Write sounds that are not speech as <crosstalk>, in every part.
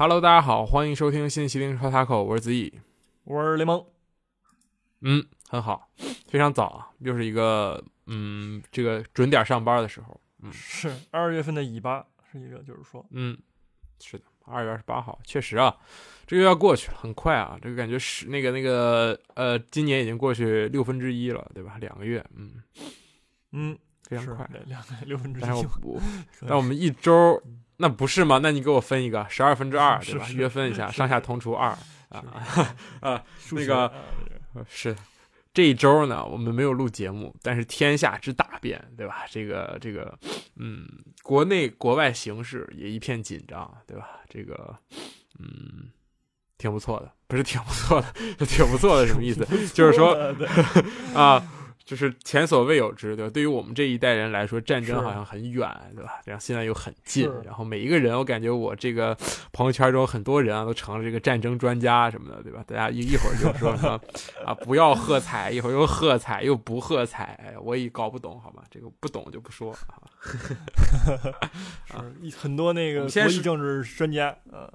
Hello，大家好，欢迎收听新麒麟说塔口，我是子怡。我是雷蒙，嗯，很好，非常早啊，又是一个嗯，这个准点上班的时候。嗯是二月份的尾巴，是一个就是说，嗯，是的，二月二十八号，确实啊，这个月要过去了，很快啊，这个感觉是那个那个呃，今年已经过去六分之一了，对吧？两个月，嗯，嗯，非常快。两两个六分之但是一我，<laughs> 但我们一周那不是吗？那你给我分一个十二分之二，对吧？约分一下，上下同除二啊 <laughs> 啊，那个是这一周呢，我们没有录节目，但是天下之大变，对吧？这个这个，嗯，国内国外形势也一片紧张，对吧？这个，嗯，挺不错的，不是挺不错的，就 <laughs> 挺不错的，什么意思？就是说 <laughs> 啊，就是前所未有之，对吧？对于我们这一代人来说，战争好像很远，对吧？然后现在又很近，然后每一个人，我感觉我这个朋友圈中很多人啊，都成了这个战争专家什么的，对吧？大家一一会儿就说什么啊，不要喝彩，一会儿又喝彩，又不喝彩，哎，我也搞不懂，好吧？这个不懂就不说啊。<laughs> 很多那个国际政治专家，啊，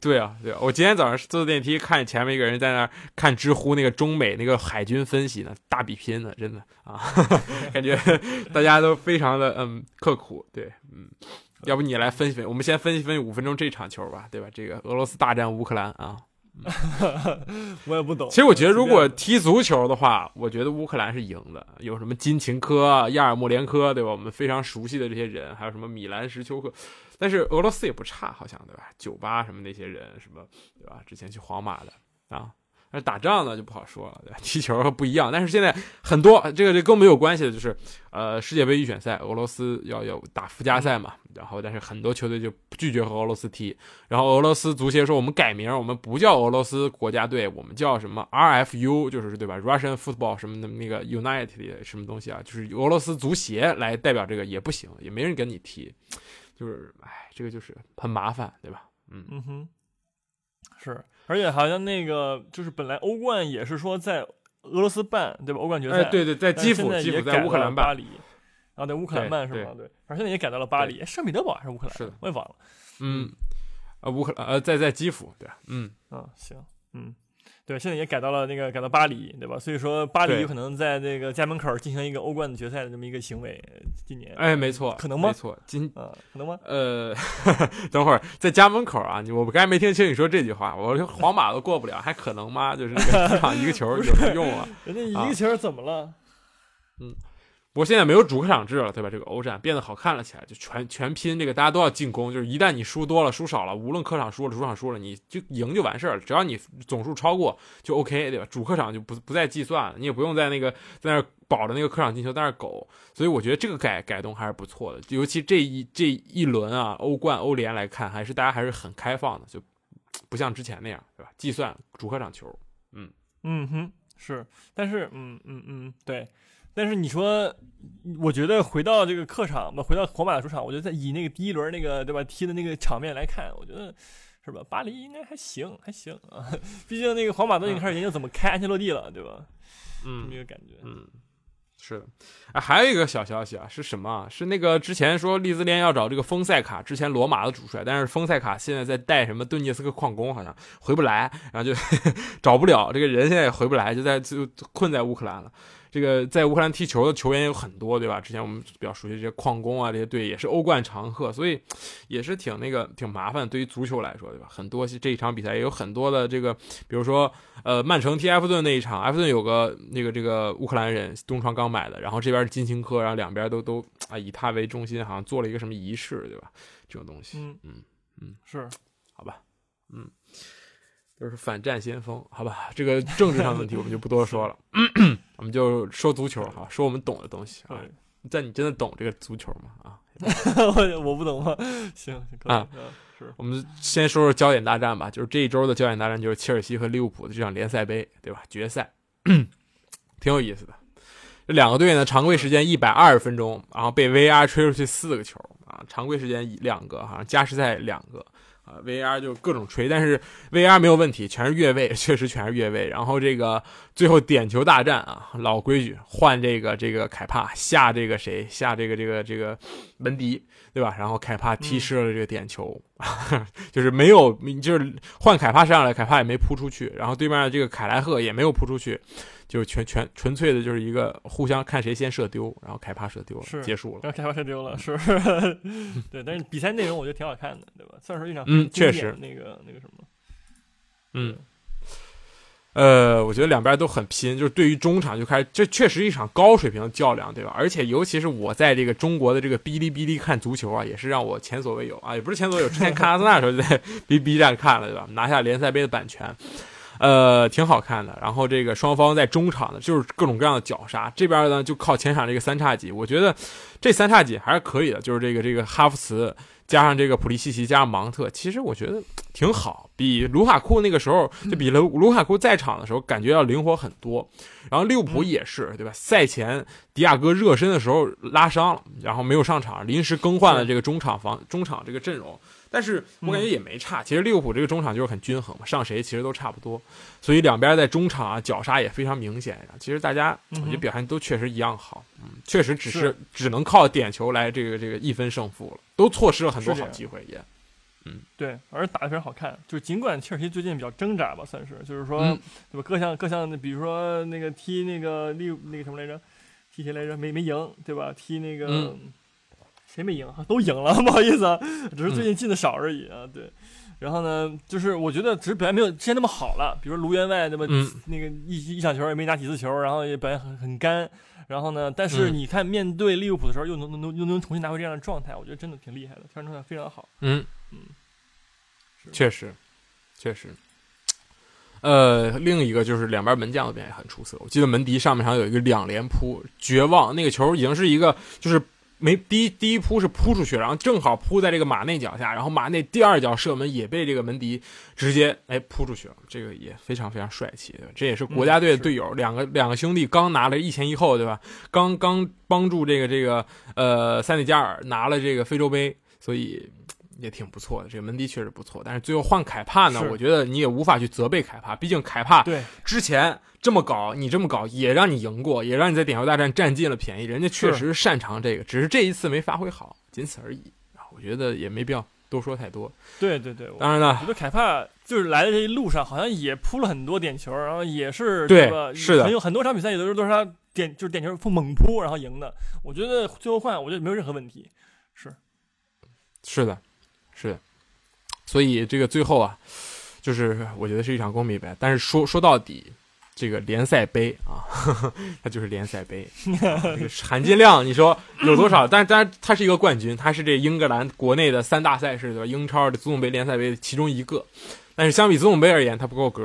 对啊，对啊，我今天早上坐电梯，看见前面一个人在那儿看知乎那个中美那个海军分析呢，大比拼呢，真的啊，<laughs> 感觉大家都非常的嗯刻苦，对，嗯，要不你来分析分析，我们先分析分析五分钟这场球吧，对吧？这个俄罗斯大战乌克兰啊，<laughs> 我也不懂。其实我觉得如果踢足球的话，我觉得乌克兰是赢的，有什么金琴科啊、亚尔莫连科，对吧？我们非常熟悉的这些人，还有什么米兰什丘克，但是俄罗斯也不差，好像对吧？酒吧什么那些人，什么对吧？之前去皇马的啊。但是打仗呢就不好说了，<laughs> 踢球不一样，但是现在很多这个这跟我们有关系的就是，呃，世界杯预选赛，俄罗斯要要打附加赛嘛，然后但是很多球队就拒绝和俄罗斯踢，然后俄罗斯足协说我们改名，我们不叫俄罗斯国家队，我们叫什么 RFU，就是对吧？Russian Football 什么的那个 United 什么东西啊，就是俄罗斯足协来代表这个也不行，也没人跟你踢，就是哎，这个就是很麻烦，对吧？嗯，嗯哼，是，而且好像那个就是本来欧冠也是说在俄罗斯办，对吧？欧冠决赛，哎，对对，在基辅，基辅在乌克兰办，巴黎，然后在乌克兰办是对吗？对，而现在也改到了巴黎，哎圣彼得堡还是乌克兰？是的我也忘了。嗯，呃，乌克兰呃，在在基辅，对吧？嗯。啊，行，嗯，对，现在也改到了那个改到巴黎，对吧？所以说巴黎有可能在那个家门口进行一个欧冠的决赛的这么一个行为，今年，哎，没错，可能吗没错，今啊，可能吗？呃，<laughs> 等会儿在家门口啊，你我刚才没听清你说这句话，我说皇马都过不了，还可能吗？就是那个 <laughs> 场一个球有什么用啊？人家一啊个球怎么了？不过现在没有主客场制了，对吧？这个欧战变得好看了起来，就全全拼这个，大家都要进攻。就是一旦你输多了、输少了，无论客场输了、主场输了，你就赢就完事儿了。只要你总数超过就 OK，对吧？主客场就不不再计算了，你也不用在那个在那儿保着那个客场进球在那儿苟。所以我觉得这个改改动还是不错的，尤其这一这一轮啊，欧冠、欧联来看，还是大家还是很开放的，就不像之前那样，对吧？计算主客场球，嗯嗯哼，是，但是，嗯嗯嗯，对。但是你说，我觉得回到这个客场吧，回到皇马的主场，我觉得在以那个第一轮那个对吧踢的那个场面来看，我觉得是吧，巴黎应该还行，还行啊。<laughs> 毕竟那个皇马都已经开始研究怎么开安切洛蒂了，对吧？这么嗯一个感觉。嗯，是的，哎，还有一个小消息啊，是什么啊？是那个之前说利兹联要找这个丰塞卡，之前罗马的主帅，但是丰塞卡现在在带什么顿涅斯克矿工，好像回不来，然后就 <laughs> 找不了这个人，现在也回不来，就在就困在乌克兰了。这个在乌克兰踢球的球员有很多，对吧？之前我们比较熟悉这些矿工啊，这些队也是欧冠常客，所以也是挺那个挺麻烦。对于足球来说，对吧？很多这一场比赛也有很多的这个，比如说呃，曼城踢埃弗顿那一场，埃弗顿有个那个这个乌克兰人东窗刚买的，然后这边是金琴科，然后两边都都啊以他为中心，好像做了一个什么仪式，对吧？这种东西，嗯嗯嗯，是，好吧，嗯，就是反战先锋，好吧，这个政治上的问题我们就不多说了 <laughs> <clears throat> 我们就说足球哈，说我们懂的东西啊。对但你真的懂这个足球吗？啊，<laughs> 我我不懂啊。行，行可以啊是我们先说说焦点大战吧，就是这一周的焦点大战就是切尔西和利物浦的这场联赛杯，对吧？决赛，<clears throat> 挺有意思的。这两个队呢，常规时间一百二十分钟，然后被 VAR 吹出去四个球啊，常规时间两个，好像加时赛两个。啊，VAR 就各种吹，但是 VAR 没有问题，全是越位，<laughs> 确实全是越位。然后这个最后点球大战啊，老规矩，换这个这个凯帕下这个谁下这个这个这个门迪，对吧？然后凯帕踢失了这个点球，<laughs> 就是没有，就是换凯帕上来，凯帕也没扑出去，然后对面这个凯莱赫也没有扑出去。就是全全纯粹的，就是一个互相看谁先射丢，然后凯帕射丢了，是结束了。然后开发射丢了，是，<laughs> 对，但是比赛内容我觉得挺好看的，对吧？算是一场嗯确实那个那个什么，嗯，呃，我觉得两边都很拼，就是对于中场就开始，这确实一场高水平的较量，对吧？而且尤其是我在这个中国的这个哔哩哔哩看足球啊，也是让我前所未有啊，也不是前所未有，之前看阿森纳的时候就在 <laughs> 哔 B 站看了，对吧？拿下联赛杯的版权。呃，挺好看的。然后这个双方在中场的，就是各种各样的绞杀。这边呢，就靠前场这个三叉戟。我觉得这三叉戟还是可以的。就是这个这个哈弗茨加上这个普利西奇加上芒特，其实我觉得挺好，比卢卡库那个时候就比卢卢卡库在场的时候感觉要灵活很多。然后利物浦也是，对吧？赛前迪亚哥热身的时候拉伤了，然后没有上场，临时更换了这个中场防中场这个阵容。但是我感觉也没差，其实利物浦这个中场就是很均衡嘛，上谁其实都差不多，所以两边在中场啊绞杀也非常明显。其实大家我觉得表现都确实一样好，嗯，确实只是只能靠点球来这个这个一分胜负了，都错失了很多好机会也。嗯，对，而且打的非常好看。就是尽管切尔西最近比较挣扎吧，算是，就是说对吧？各项各项的，比如说那个踢那个利那个什么来着，踢谁来着？没没赢，对吧？踢那个。谁没赢？<laughs> 都赢了，<laughs> 不好意思啊，只是最近进的少而已啊。对，然后呢，就是我觉得只是表现没有之前那么好了。比如卢员外那么那个一一场球也没拿几次球，然后也表现很很干。然后呢，但是你看面对利物浦的时候，又能能又能重新拿回这样的状态，我觉得真的挺厉害的，调整状态非常好。嗯嗯，确实，确实。呃，另一个就是两边门将的表现很出色。我记得门迪上半场有一个两连扑，绝望，那个球已经是一个就是。没第一第一扑是扑出去，然后正好扑在这个马内脚下，然后马内第二脚射门也被这个门迪直接哎扑出去了，这个也非常非常帅气，这也是国家队的队友，两个两个兄弟刚拿了一前一后，对吧？刚刚帮助这个这个呃塞内加尔拿了这个非洲杯，所以。也挺不错的，这个门迪确实不错，但是最后换凯帕呢？我觉得你也无法去责备凯帕，毕竟凯帕对之前这么搞，你这么搞也让你赢过，也让你在点球大战占尽了便宜，人家确实擅长这个，只是这一次没发挥好，仅此而已。我觉得也没必要多说太多。对对对，当然了，我觉得凯帕就是来的这一路上好像也扑了很多点球，然后也是对吧？是的，很有很多场比赛也都是都是他点就是点球猛扑然后赢的。我觉得最后换，我觉得没有任何问题。是是的，是。所以这个最后啊，就是我觉得是一场公平比赛。但是说说到底，这个联赛杯啊，<laughs> 它就是联赛杯。这个 <laughs> 含金量你说有多少？但但它是一个冠军，它是这英格兰国内的三大赛事对吧？英超的足总杯、联赛杯其中一个。但是相比足总杯而言，它不够格。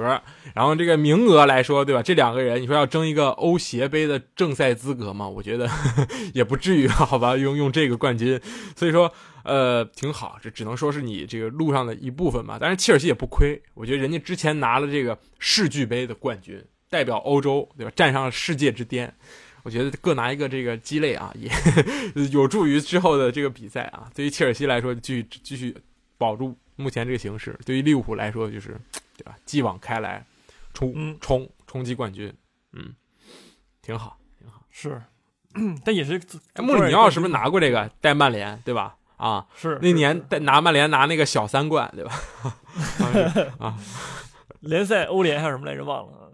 然后这个名额来说，对吧？这两个人，你说要争一个欧协杯的正赛资格吗？我觉得 <laughs> 也不至于，好吧？用用这个冠军，所以说。呃，挺好，这只能说是你这个路上的一部分吧。但是切尔西也不亏，我觉得人家之前拿了这个世俱杯的冠军，代表欧洲，对吧？站上了世界之巅，我觉得各拿一个这个鸡肋啊，也 <laughs> 有助于之后的这个比赛啊。对于切尔西来说，继续继续保住目前这个形势；对于利物浦来说，就是 <tsk> 对吧？继往开来，冲冲冲击冠军，嗯，挺好，挺好。是，<clears throat> 但也是，穆里尼奥是不是拿过这个带曼联，对吧？啊，是那年带拿曼联拿那个小三冠，对吧？<laughs> 啊，<laughs> 联赛、欧联还有什么来着？忘了。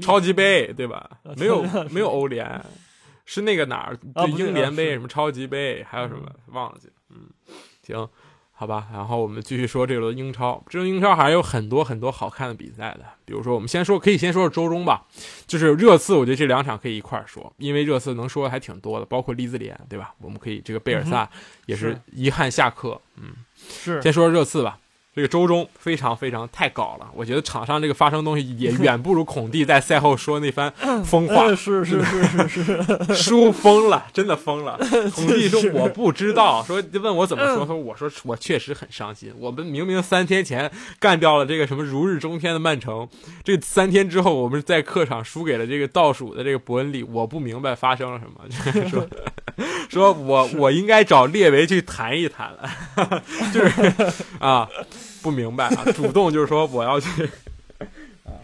超级杯，对吧？没有没有欧联，是那个哪儿？英联杯什么超级杯，还有什么忘了去？嗯，行。好吧，然后我们继续说这轮英超。这轮英超还有很多很多好看的比赛的，比如说我们先说，可以先说说周中吧。就是热刺，我觉得这两场可以一块儿说，因为热刺能说的还挺多的，包括利兹联，对吧？我们可以这个贝尔萨也是遗憾下课，嗯，是。先说说热刺吧。这个周中非常非常太搞了，我觉得场上这个发生东西也 <laughs> 远不如孔蒂在赛后说那番 <laughs> 疯话。是是是是是，<laughs> 输疯了，真的疯了。孔蒂说我不知道，说问我怎么说，说我说我确实很伤心。我们明明三天前干掉了这个什么如日中天的曼城，这三天之后我们在客场输给了这个倒数的这个伯恩利，我不明白发生了什么。说说我我应该找列维去谈一谈了，就是啊，不明白啊，<laughs> 主动就是说我要去。<laughs> 啊。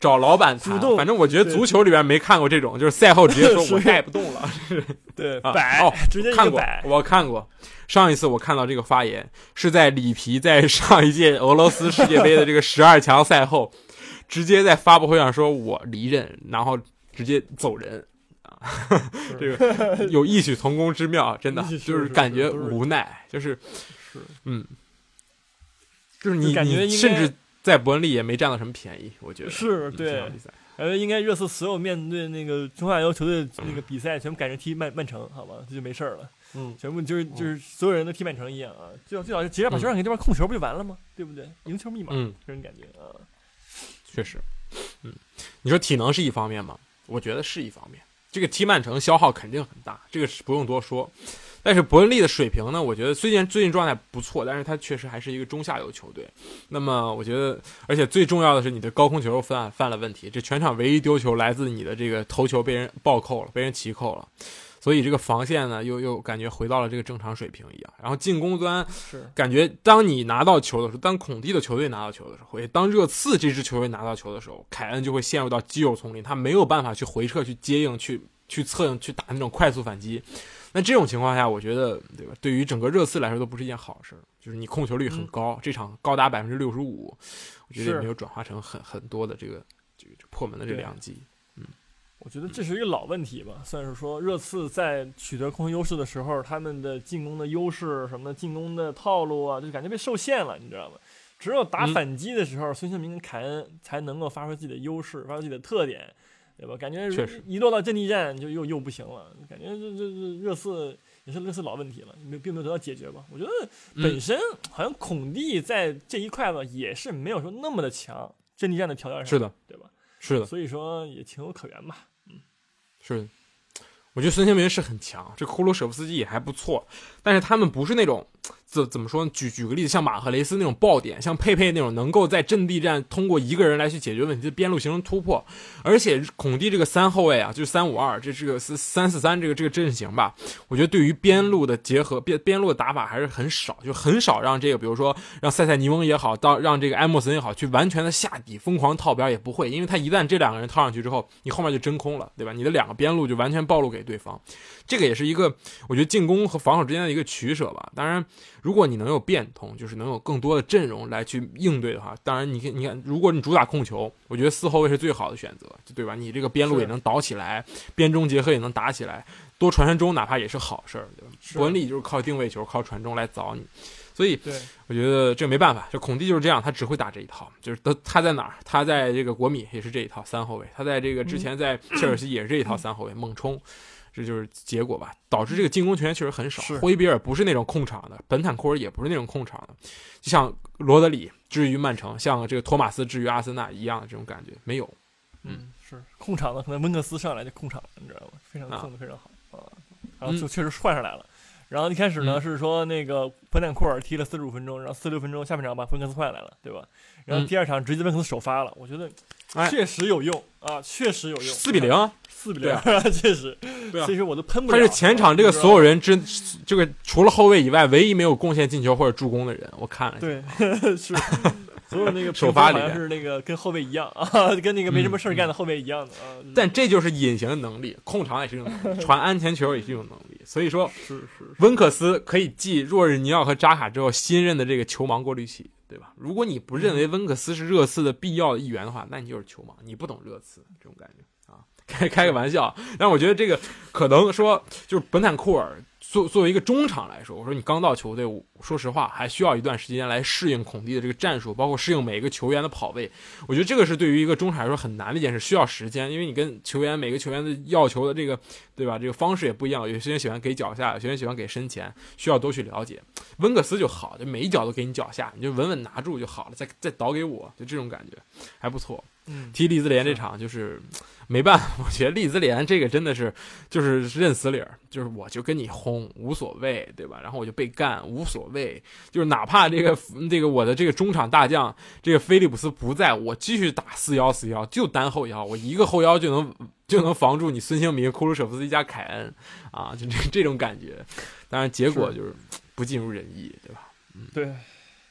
找老板谈主动反正我觉得足球里边没看过这种，就是赛后直接说 <laughs> 我带不动了，对，啊摆、哦直接一看过我看过。上一次我看到这个发言是在里皮在上一届俄罗斯世界杯的这个十二强赛后，直接在发布会上说我离任，然后直接走人。啊，这个有异曲同工之妙，真的就是是感觉无奈，就是是。嗯，就是你感觉甚至在伯恩利也没占到什么便宜，我觉得是对感觉应该热刺所有面对那个中下游球队那个比赛，全部改成踢曼曼城，好吧，这就没事儿了。嗯全部就是就是所有人都踢曼城一样啊，最好最好是直接把球让给对方控球不就完了吗？对不对？赢球密码，嗯，这种感觉啊。确实，嗯，你说体能是一方面吗？我觉得是一方面。这个踢曼城消耗肯定很大，这个是不用多说。但是伯恩利的水平呢，我觉得虽然最近状态不错，但是他确实还是一个中下游球队。那么我觉得，而且最重要的是你的高空球犯犯了问题，这全场唯一丢球来自你的这个头球被人暴扣了，被人齐扣了。所以这个防线呢，又又感觉回到了这个正常水平一样。然后进攻端是感觉当你拿到球的时候，当孔蒂的球队拿到球的时候，也当热刺这支球队拿到球的时候，凯恩就会陷入到肌肉丛林，他没有办法去回撤、去接应、去去策应、去打那种快速反击。那这种情况下，我觉得对吧？对于整个热刺来说都不是一件好事儿。就是你控球率很高，这场高达百分之六十五，我觉得也没有转化成很很多的这个这个破门的这对良机。我觉得这是一个老问题吧，算是说热刺在取得控球优势的时候，他们的进攻的优势什么的进攻的套路啊，就感觉被受限了，你知道吗？只有打嗯反击的时候，孙兴民跟凯恩才能够发挥自己的优势，发挥自己的特点，对吧？感觉确实一落到阵地战就又又不行了，感觉这这这热刺也是类似老问题了，没并没有得到解决吧？我觉得本嗯身好像孔蒂在这一块吧，也是没有说那么的强，阵地战的条件上是的，对吧？是的，所以说也情有可原吧。嗯是的，我觉得孙兴民是很强，这库鲁舍夫斯基也还不错，但是他们不是那种怎怎么说呢？举举个例子，像马赫雷斯那种爆点，像佩佩那种能够在阵地战通过一个人来去解决问题的边路形成突破，而且孔蒂这个三后卫啊，就是三五二，这这个三三四三这个这个阵型吧，我觉得对于边路的结合边边路的打法还是很少，就很少让这个比如说让塞塞尼翁也好，到让这个埃莫森也好，去完全的下底疯狂套边也不会，因为他一旦这两个人套上去之后，你后面就真空了，对吧？你的两个边路就完全暴露给对方，这个也是一个我觉得进攻和防守之间的一个取舍吧。当然，如果你能有变通，就是能有更多的阵容来去应对的话，当然你看你看，如果你主打控球，我觉得四后卫是最好的选择，对吧？你这个边路也能倒起来，边中结合也能打起来，多传传中哪怕也是好事儿，对吧？是伯恩利就是靠定位球、靠传中来凿你，所以，我觉得这没办法，这孔蒂就是这样，他只会打这一套，就是他他在哪儿，他在这个国米也是这一套三后卫，他在这个之前在切尔西也是这一套三后卫猛冲，这就是结果吧，导致这个进攻球员确实很少是。霍伊比尔不是那种控场的，本坦库尔也不是那种控场的，就像罗德里至于曼城，像这个托马斯至于阿森纳一样的这种感觉没有。嗯，是控场的，可能温克斯上来就控场了，你知道吗？非常啊控的非常好啊，然后就嗯确实换上来了。然后一开始呢、嗯。是说那个本坦库尔踢了四十五分钟，然后四十六分钟下半场把芬克斯换来了，对吧？然后嗯第二场直接温克斯首发了，我觉得哎。确实有用啊，确实有用，四比零，啊四比对零，啊。<laughs> 确实，对啊。所以说我都喷不了。他是前场这个所有人之这个除了后卫以外唯一没有贡献进球或者助攻的人，我看了一下。对 <laughs> 是。所有那个首发里是那个跟后卫一样啊，跟那个没什么事儿干的后卫一样的啊。但这就是隐形的能力，控场也是一种能力，传安全球也是一种能力。所以说，是是温克斯可以继若日尼奥和扎卡之后新任的这个球盲过滤器，对吧？如果你不认为温克斯是热刺的必要的一员的话，那你就是球盲，你不懂热刺这种感觉啊。<laughs> 开开个玩笑，但我觉得这个可能说就是本坦库尔作作为一个中场来说，我说你刚到球队，说实话还需要一段时间来适应孔蒂的这个战术，包括适应每一个球员的跑位。我觉得这个是对于一个中场来说很难的一件事，需要时间，因为你跟球员每个球员的要求的这个对吧，这个方式也不一样，有些人喜欢给脚下，有些人喜欢给身前，需要都去了解。温克斯就好，就每一脚都给你脚下，你就稳稳拿住就好了，再再倒给我，就这种感觉还不错。嗯，踢利兹联这场就是没办法，我觉得利兹联这个真的是就是认死理儿，就是我就跟你轰无所谓，对吧？然后我就被干无所谓，就是哪怕这个这个我的这个中场大将这个菲利普斯不在，我继续打四幺四幺，就单后腰，我一个后腰就能就能防住你孙兴民、库鲁舍夫斯基加凯恩啊，就这这种感觉。当然结果就是不尽如人意，对吧？对，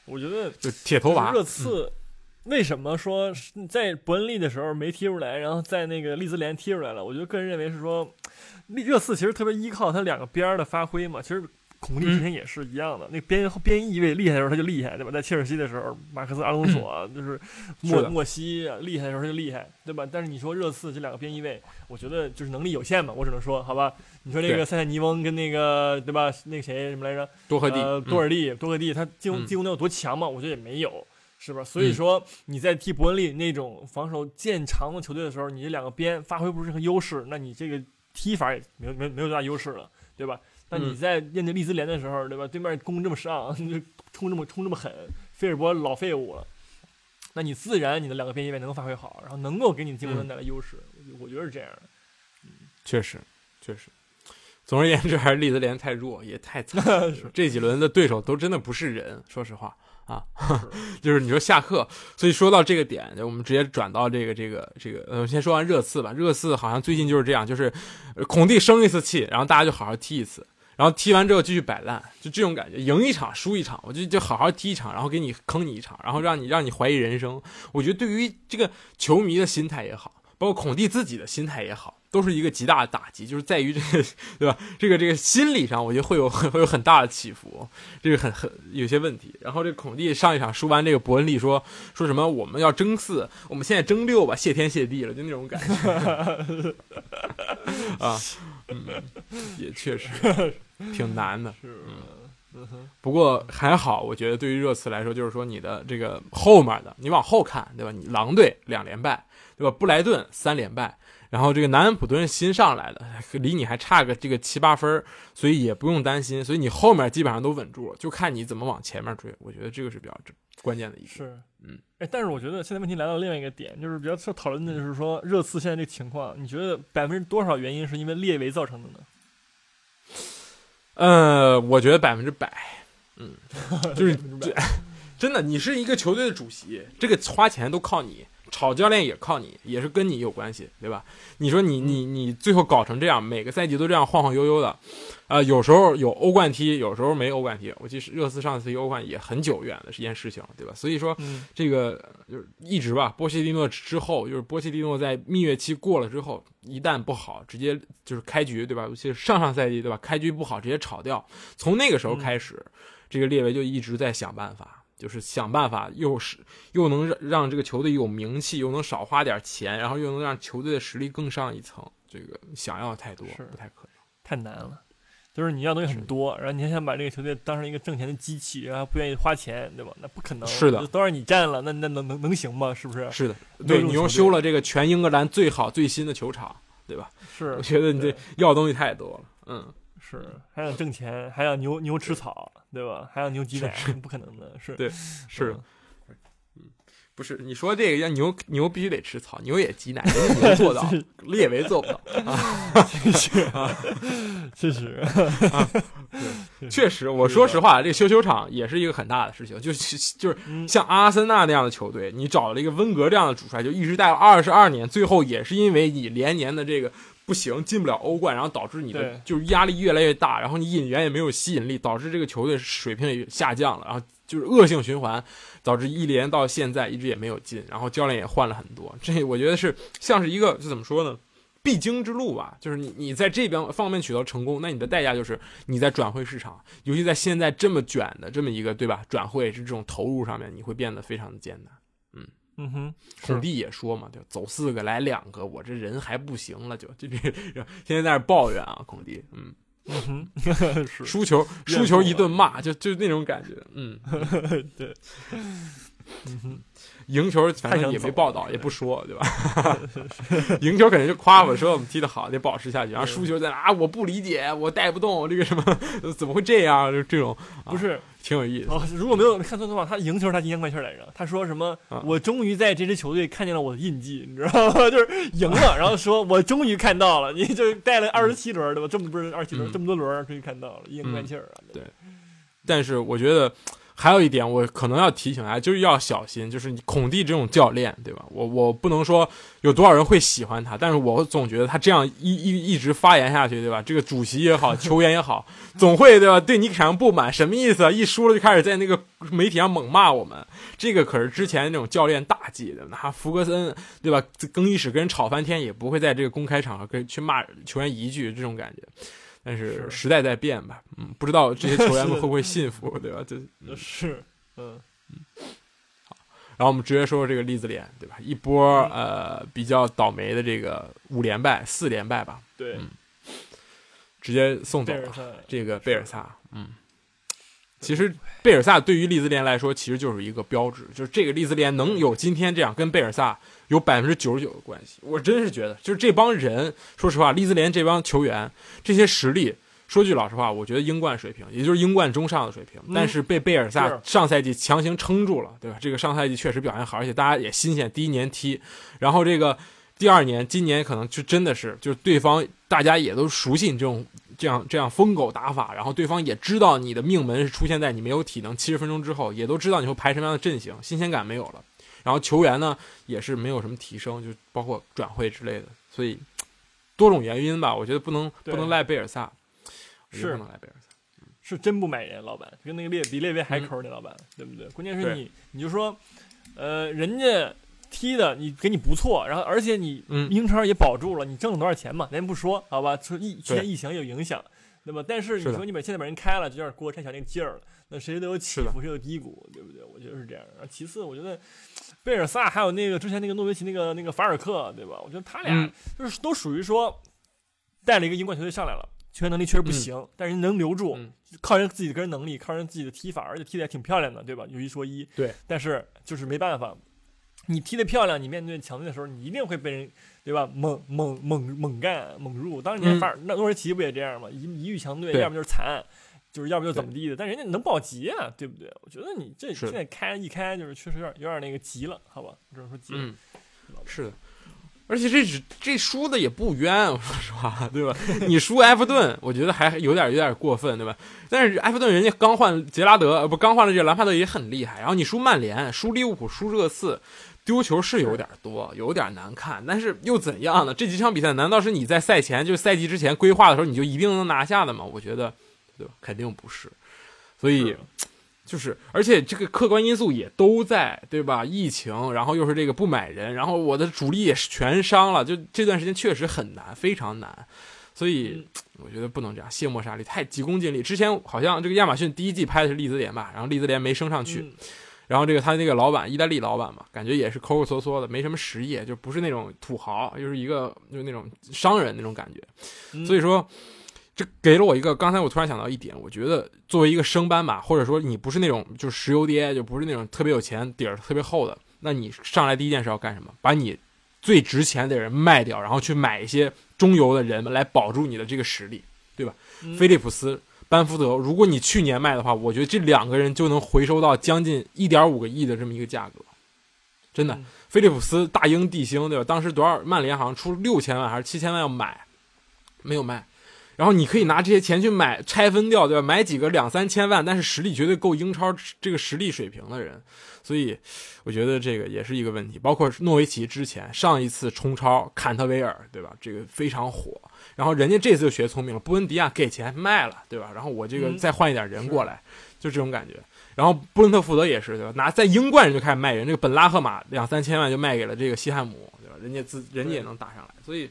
我觉得就铁头娃热刺为什么说是在伯恩利的时候没踢出来，然后在那个利兹联踢出来了？我就个人认为是说，<tsk> 热刺其实特别依靠他两个边儿的发挥嘛。其实孔蒂之前也是一样的，那边边翼位厉害的时候他就厉害，对吧？在切尔西的时候，马克思阿隆索就是莫是莫西厉害的时候他就厉害，对吧？但是你说热刺这两个边翼位，我觉得就是能力有限嘛，我只能说好吧。你说这个塞塞尼翁跟那个对吧？那个谁什么来着？多赫蒂、多尔蒂、多赫蒂，他进攻嗯进攻能有多强嘛？我觉得也没有，是吧？所以嗯说你在踢伯恩利那种防守见长的球队的时候，你这两个边发挥不出任何优势，那你这个踢法也没有没有没有多大优势了，对吧？那你嗯在面对利兹联的时候，对吧？对面攻这么上，<laughs> 就冲这么冲这么狠，菲尔伯老废物了，那你自然你的两个边翼位能发挥好，然后能够给你进攻端带来优势，我觉得是这样的。确实，确实。总而言之，还是利兹联太弱，也太惨了。<laughs> 这几轮的对手都真的不是人，说实话啊，<laughs> 就是你说下课。所以说到这个点，我们直接转到这个这个这个，呃，先说完热刺吧。热刺好像最近就是这样，就是呃孔蒂生一次气，然后大家就好好踢一次，然后踢完之后继续摆烂，就这种感觉，赢一场输一场，我就就好好踢一场，然后给你坑你一场，然后让你让你怀疑人生。我觉得对于这个球迷的心态也好，包括孔蒂自己的心态也好，都是一个极大的打击，就是在于这个，<laughs> 对吧？这个这个心理上，我觉得会有 <laughs> 会有很大的起伏，这个很很有些问题。然后这个孔蒂上一场输完这个伯恩利说说什么我们要争四，我们现在争六吧，谢天谢地了，就那种感觉 <laughs> 啊，嗯，也确实挺难的。是，嗯，不过还好，我觉得对于热刺来说，就是说你的这个后面的，你往后看，对吧？你狼队两连败，对吧？布莱顿三连败，然后这个南安普顿新上来的，离你还差个这个七八分，所以也不用担心。所以你后面基本上都稳住了，就看你怎么往前面追。我觉得这个是比较关键的一个。是，嗯，哎，但是我觉得现在问题来到另外一个点，就是比较受讨论的就是说热刺现在这个情况，你觉得百分之多少原因是因为列维造成的呢？呃，我觉得百分之百，嗯，<laughs> 就是真的，你是一个球队的主席，这个花钱都靠你，炒教练也靠你，也是跟你有关系，对吧？你说你你你最后搞成这样，每个赛季都这样晃晃悠悠的，呃，有时候有欧冠踢，有时候没欧冠踢。我记得热刺上次踢欧冠也很久远的一件事情，对吧？所以说嗯这个就是一直吧，波切蒂诺之后，就是波切蒂诺在蜜月期过了之后，一旦不好，直接就是开局，对吧？尤其是上上赛季，对吧？开局不好，直接炒掉。从那个时候开始，这个列维就一直在想办法。就是想办法，又是又能让让这个球队有名气，又能少花点钱，然后又能让球队的实力更上一层。这个想要太多是不太可能。太难了。就是你要东西很多，然后你还想把这个球队当成一个挣钱的机器，然后不愿意花钱，对吧？那不可能。是的都让你占了，那那能能能行吗？是不是？是的，对你又修了这个全英格兰最好最新的球场，对吧？是，我觉得你这要的东西太多了。嗯，是还想挣钱，还想牛牛吃草，对吧？还想牛挤奶，不可能的，是对是嗯不是你说这个要牛牛必须得吃草，牛也挤奶，人家牛做到，<laughs> 列维做不到啊。确实，<laughs> 确实，我说实话，这个修球场也是一个很大的事情，就是就是嗯像阿森纳那样的球队，你找了一个温格这样的主帅，就一直带了二十二年，最后也是因为你连年的这个不行，进不了欧冠，然后导致你的就是压力越来越大，然后你引援也没有吸引力，导致这个球队水平也下降了，然后就是恶性循环，导致一连到现在一直也没有进，然后教练也换了很多，<laughs> 这我觉得是像是一个是怎么说呢？必经之路吧，就是你你在这边方面取得成功，那你的代价就是你在转会市场，尤其在现在这么卷的这么一个对吧转会是这种投入上面，你会变得非常的艰难。嗯哼，孔蒂也说嘛，就走四个来两个，我这人还不行了，就就这现在在那抱怨啊，孔蒂，嗯，嗯哼，<laughs> 输球输球一顿骂，就就那种感觉，嗯，<laughs> 对，嗯哼，赢球反正也没报道，也不说，对吧？<laughs> <laughs> 赢球肯定就夸我说我们踢得好，得保持下去。然后输球在那啊，我不理解，我带不动，这个什么怎么会这样？就这种不是挺有意思。哦，如果没有看错的话，他赢球他阴阳怪气来着。他说什么？啊我终于在这支球队看见了我的印记，你知道吗？<laughs> 就是赢了，然后说我终于看到了，你就带了二十七轮对吧？这么不是二十七轮，嗯这么多轮终于看到了，阴阳怪气儿啊！对但是我觉得还有一点，我可能要提醒大家，就是要小心，就是你孔蒂这种教练，对吧？我我不能说有多少人会喜欢他，但是我总觉得他这样一一一直发言下去，对吧？这个主席也好，球员也好，<laughs> 总会对吧？对你产生不满，什么意思啊？一输了就开始在那个媒体上猛骂我们，这个可是之前那种教练大忌的，那福格森对吧？更衣室跟人吵翻天，也不会在这个公开场合跟去骂球员一句这种感觉。但是是时代在变吧，嗯，不知道这些球员们 <laughs> 会不会信服，对吧？这是，嗯嗯。好，然后我们直接说说这个利兹联，对吧？一波呃比较倒霉的这个五连败、四连败吧，对，嗯直接送走了这个贝尔萨。嗯，其实贝尔萨对于利兹联来说，其实就是一个标志，就是这个利兹联能有今天这样，跟贝尔萨有百分之九十九的关系。我真是觉得，就是这帮人，说实话，利兹联这帮球员这些实力。说句老实话，我觉得英冠水平，也就是英冠中上的水平，但是被贝尔萨上赛季强行撑住了，对吧？这个上赛季确实表现好，而且大家也新鲜，第一年踢，然后这个第二年，今年可能就真的是，就是对方大家也都熟悉你这种这样这样疯狗打法，然后对方也知道你的命门是出现在你没有体能七十分钟之后，也都知道你会排什么样的阵型，新鲜感没有了。然后球员呢也是没有什么提升，就包括转会之类的，所以多种原因吧，我觉得不能不能赖贝尔萨，是不能赖贝尔萨。是真不买人，老板跟那个列比列维还嗯抠那老板，对不对？关键是你，你就说，呃，人家踢的你给你不错，然后而且你嗯英超也保住了，你挣了多少钱嘛？咱不说，好吧？说疫去年对疫情有影响，那么？但是你说你把现在把人开了，就有点郭拆小那个劲儿了，那谁都有起伏，谁有低谷，对不对？我觉得是这样。然后其次，我觉得贝尔萨还有那个之前那个诺维奇那个那个法尔克，对吧？我觉得他俩嗯就是都属于说带了一个英冠球队上来了。球员能力确实不行，但是人能留住，嗯靠人自己的个人能力，靠人自己的踢法，而且踢的还挺漂亮的，对吧？有一说一，对。但是就是没办法，你踢得漂亮，你面对强队的时候，你一定会被人，对吧？猛猛猛猛干猛入。当年嗯法尔、那诺维奇不也这样吗？一一遇强队，要么就是惨，就是要不就怎么地的，但人家能保级啊，对不对？我觉得你这是现在开一开，就是确实有点有点那个急了，好吧？只能说急了。嗯，是的。而且这只这输的也不冤，我说实话，对吧？<laughs> 你输埃弗顿，我觉得还有点有点过分，对吧？但是埃弗顿人家刚换杰拉德，呃，不，刚换了这个兰帕德也很厉害。然后你输曼联、输利物浦、输热刺，丢球是有点多，有点难看。但是又怎样呢？这几场比赛难道是你在赛前就赛季之前规划的时候你就一定能拿下的吗？我觉得，对吧？肯定不是。所以就是，而且这个客观因素也都在，对吧？疫情，然后又是这个不买人，然后我的主力也是全伤了，就这段时间确实很难，非常难。所以我觉得不能这样，卸磨杀驴，太急功近利。之前好像这个亚马逊第一季拍的是利兹联吧，然后利兹联没升上去，嗯然后这个他那个老板，意大利老板嘛，感觉也是抠抠搜搜的，没什么实业，就不是那种土豪，就是一个就是那种商人那种感觉。嗯所以说，这给了我一个，刚才我突然想到一点，我觉得作为一个升班马，或者说你不是那种就是石油爹，就不是那种特别有钱底儿特别厚的，那你上来第一件事要干什么？把你最值钱的人卖掉，然后去买一些中游的人来保住你的这个实力，对吧？嗯菲利普斯、班福德，如果你去年卖的话，我觉得这两个人就能回收到将近一点五个亿的这么一个价格，真的。嗯菲利普斯大英帝星，对吧？当时多少？曼联好像出六千万还是七千万要买，没有卖。然后你可以拿这些钱去买拆分掉，对吧？买几个两三千万，但是实力绝对够英超这个实力水平的人，所以我觉得这个也是一个问题。包括诺维奇之前上一次冲超坎特维尔，对吧？这个非常火。然后人家这次就学聪明了，布恩迪亚给钱卖了，对吧？然后我这个嗯再换一点人过来，就这种感觉。然后布伦特福德也是，对吧？拿在英冠人就开始卖人，这个本拉赫马两三千万就卖给了这个西汉姆，对吧？人家自人家也能打上来，所以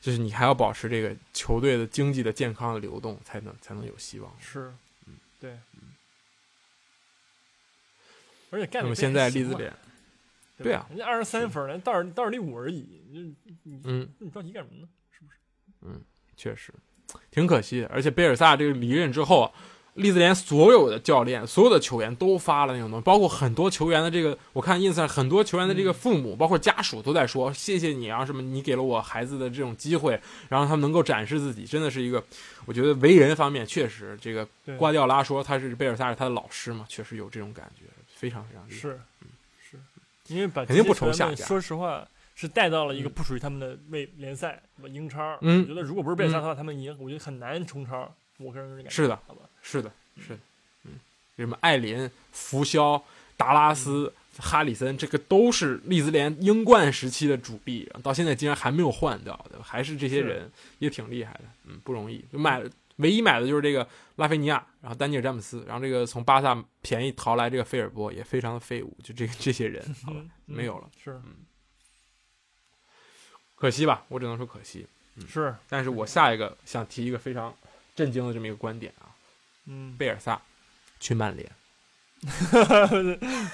就是你还要保持这个球队的经济的健康的流动，才能才能有希望。是，嗯对，嗯而且干的那么现在利兹联，对对啊人家二十三分呢，倒数倒数第五而已，你你嗯，你着急干什么呢？确实挺可惜的。而且贝尔萨这个离任之后，利兹联所有的教练、所有的球员都发了那种东西，包括很多球员的这个，我看 ins 上很多球员的这个父母，包括家属都在说谢谢你啊，什么你给了我孩子的这种机会，然后他们能够展示自己，真的是一个，我觉得为人方面确实这个瓜迪奥拉说他是贝尔萨是他的老师嘛，确实有这种感觉，非常非常厉害。是是，因为把肯定不愁下家说实话，是带到了一个嗯不属于他们的位联赛、英超。嗯我觉得如果不是贝尔萨的话，他们赢，我觉得很难冲超。我个人是这感觉。是的好吧。是的，是的，嗯，什么艾林、福肖、达拉斯、哈里森，这个都是利兹联英冠时期的主力，到现在竟然还没有换掉的，还是这些人也挺厉害的，嗯，不容易。就买唯一买的就是这个拉菲尼亚，然后丹尼尔詹姆斯，然后这个从巴萨便宜淘来这个菲尔波也非常的废物，就这个这些人，好吧嗯，没有了，是可惜吧，我只能说可惜。是，但是我下一个想提一个非常震惊的这么一个观点啊，嗯，贝尔萨去曼联。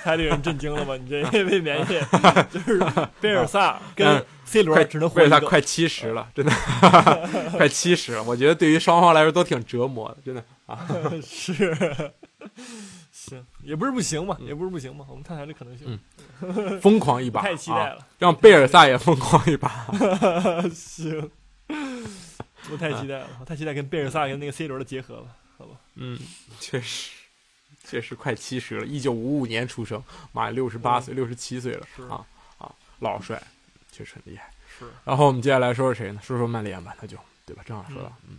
太令人震惊了吧？你这 <laughs> 未联系 <laughs> 就是贝尔萨跟嗯 C 罗只能。贝尔萨快七十了，真的 <laughs> 快七十了。我觉得对于双方来说都挺折磨的，真的啊。是，行，也不是不行嘛，也不是不行嘛。我们看看这可能性。<laughs> 疯狂一把，太期待啊，了，让贝尔萨也疯狂一把。<laughs> 行，我太期待了，我太期待跟贝尔萨跟那个 C 罗的结合了，好吧？嗯，确实，确实快七十了。一九五五年出生，妈呀，六十八岁、六十七岁了是啊啊，老帅，确实很厉害。是，然后我们接下来说说谁呢？说说曼联吧，那就对吧？正好说到，嗯，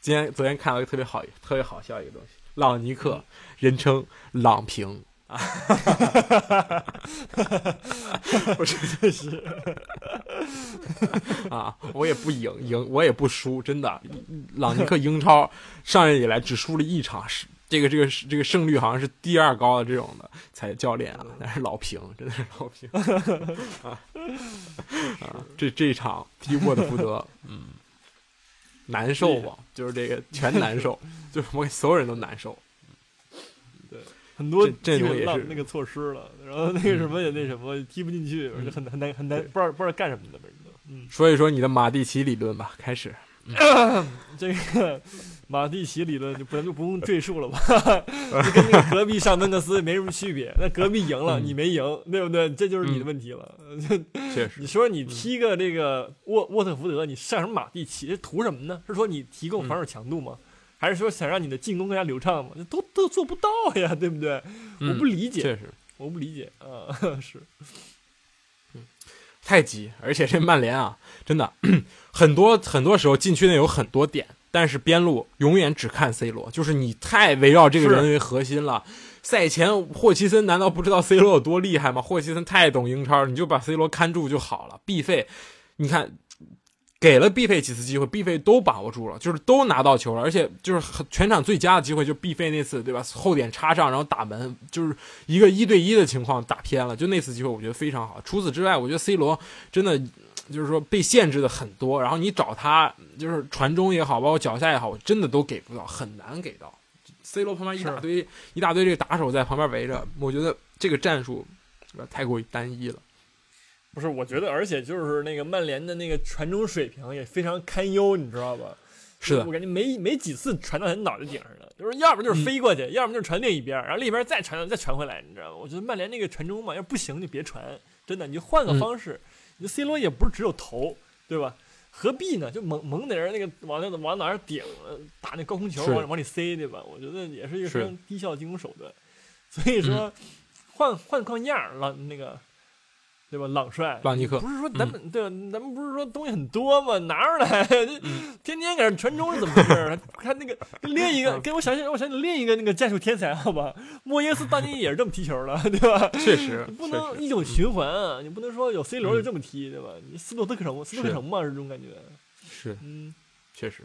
今天昨天看到一个特别好、特别好笑一个东西，朗尼克，人称朗平。<laughs> 啊，我真的是啊！我也不赢，赢我也不输，真的。朗尼克英超上任以来只输了一场，是这个这个这个胜率好像是第二高的这种的才教练啊，但是老平，真的是老平啊 <laughs> 啊！这这一场踢沃特福德，嗯，难受吧，就是这个全难受，<laughs> 就是我给所有人都难受。对很多这这基种也是。那个措施了，然后那个什么也那什么踢不进去，而且很很难很难，不知道不知道干什么的，说一说你的马蒂奇理论吧，开始。<coughs> 这个马蒂奇理论就不就不用赘述了吧？就跟那个隔壁上温克斯没什么区别。那隔壁赢了，嗯你没赢，对不对？这就是你的问题了。确实你，说你踢个这个沃沃特福德，你上什么马蒂奇？这图什么呢？是说你提供防守强度吗？还是说想让你的进攻更加流畅吗？这都都做不到呀，对不对？我不嗯理解，确实我不理解啊，<laughs> 是太急，而且这曼联啊，真的 <clears throat> 很多很多时候禁区内有很多点，但是边路永远只看 C 罗，就是你太围绕这个人为核心了。赛前霍奇森难道不知道 C 罗有多厉害吗？霍奇森太懂英超，你就把 C 罗看住就好了。毕费，你看。给了毕费几次机会，毕费都把握住了，就是都拿到球了，而且就是全场最佳的机会，就毕费那次，对吧？后点插上，然后打门，就是一个一对一的情况打偏了，就那次机会我觉得非常好。除此之外，我觉得 C 罗真的就是说被限制的很多，然后你找他就是传中也好，包括脚下也好，我真的都给不到，很难给到。C 罗旁边一大堆一大堆这个打手在旁边围着，我觉得这个战术太过于单一了。不是？我觉得，而且就是那个曼联的那个传中水平也非常堪忧，你知道吧？是的我感觉没没几次传到他脑袋顶上的，就是要么就是飞过去，要么就是传另一边，然后另一边再传再传回来，你知道吗？我觉得曼联那个传中嘛，要不行就别传，真的，你就换个方式。你 C 罗也不是只有头，对吧？何必呢？就猛猛在那个往那往哪儿顶，呃打那高空球往往里塞，对吧？我觉得也是一个非常低效的进攻手段。所以说，换换换样儿了，那个。对吧？朗帅，朗尼克不是说咱们、对吧？咱们不是说东西很多吗？拿出来，这天天搁这传中是怎么回事儿？<laughs> 看那个另一个，嗯给我想想，让我想起另一个那个战术天才，好吧？莫耶斯当年也是这么踢球的，对吧？确实，<laughs> 不能一种循环啊！你不能说有 C 罗就这么踢，对吧？你斯诺特克城，斯诺克是城嘛是这种感觉。是嗯，确实，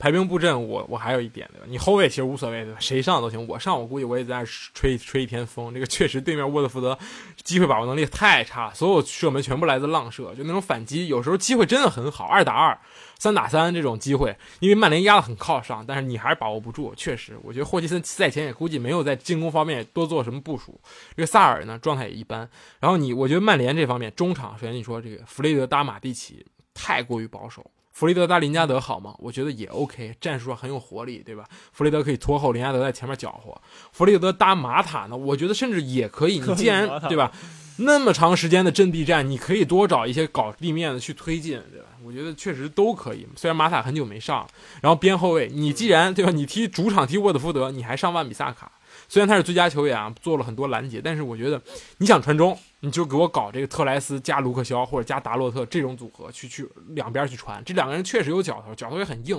排兵布阵我，我还有一点对吧？你后卫其实无所谓对吧？谁上都行，我上我估计我也在那吹吹一天风。这个确实对面沃特福德机会把握能力太差，所有射门全部来自浪射，就那种反击，有时候机会真的很好，二打二、三打三这种机会，因为曼联压得很靠上，但是你还是把握不住。确实，我觉得霍奇森赛前也估计没有在进攻方面多做什么部署。这个萨尔呢状态也一般，然后你我觉得曼联这方面中场，首先你说这个弗雷德搭马蒂奇太过于保守。弗雷德搭林加德好吗？我觉得也 OK，战术上很有活力，对吧？弗雷德可以拖后，林加德在前面搅和。弗雷德搭马塔呢？我觉得甚至也可以。你既然对吧，那么长时间的阵地战，你可以多找一些搞地面的去推进，对吧？我觉得确实都可以。虽然马塔很久没上，然后边后卫，你既然对吧，你踢主场踢沃特福德，你还上万比萨卡，虽然他是最佳球员啊，做了很多拦截，但是我觉得你想传中，你就给我搞这个特莱斯加卢克肖或者加达洛特这种组合去去两边去传，这两个人确实有脚头，脚头也很硬，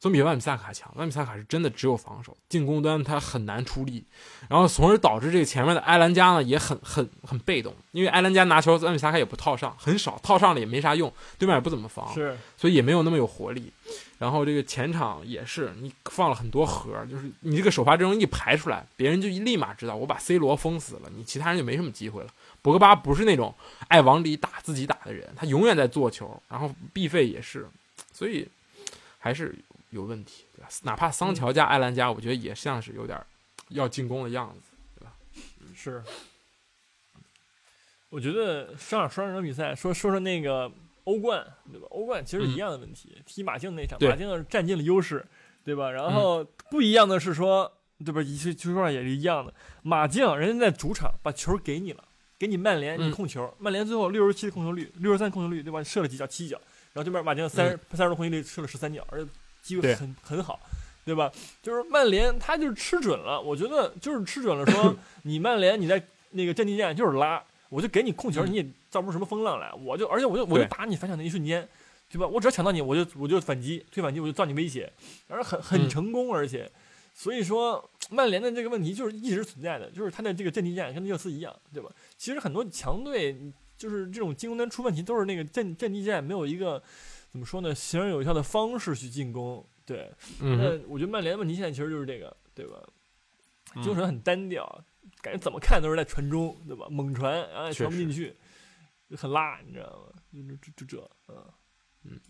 总比万比萨卡强。万比萨卡是真的只有防守，进攻端他很难出力，然后从而导致这个前面的埃兰加呢也很很很被动，因为埃兰加拿球，万比萨卡也不套上，很少套上了也没啥用，对面也不怎么防，是所以也没有那么有活力。然后这个前场也是，你放了很多盒，就是你这个首发阵容一排出来，别人就立马知道我把 C 罗封死了，你其他人就没什么机会了。博格巴不是那种爱往里打自己打的人，他永远在做球，然后毕费也是，所以还是有问题，对吧？哪怕桑乔加埃兰加，我觉得也像是有点要进攻的样子。对吧是，我觉得上场双人比赛，说说说那个欧冠，对吧？欧冠其实一样的问题，踢马竞那场，马竞占尽了优势，对吧？然后不一样的是说，对吧？一些球上也是一样的，马竞人家在主场把球给你了，给你曼联，你嗯控球，曼联最后六十七的控球率，六十三控球率，对吧？射了几脚，七脚，然后对面马竞三十三十多控球率射了十三脚，而且机会很很好。对吧？就是曼联，他就是吃准了，我觉得就是吃准了，<laughs> 说你曼联你在那个阵地战就是拉，我就给你控球，嗯你也造不出什么风浪来，我就而且我就我就打你反抢的一瞬间，对吧？我只要抢到你，我就我就反击，推反击，我就造你威胁，而很很嗯成功，而且，所以说曼联的这个问题就是一直存在的，就是他的这个阵地战跟热刺一样，对吧？其实很多强队就是这种进攻端出问题，都是那个阵阵地战没有一个怎么说呢，行而有效的方式去进攻，对。嗯，那我觉得曼联的问题现在其实就是这个，对吧？嗯精神很单调，感觉怎么看都是在传中，对吧？猛传，然后也传不进去，就很拉，你知道吗？就就就这，嗯嗯，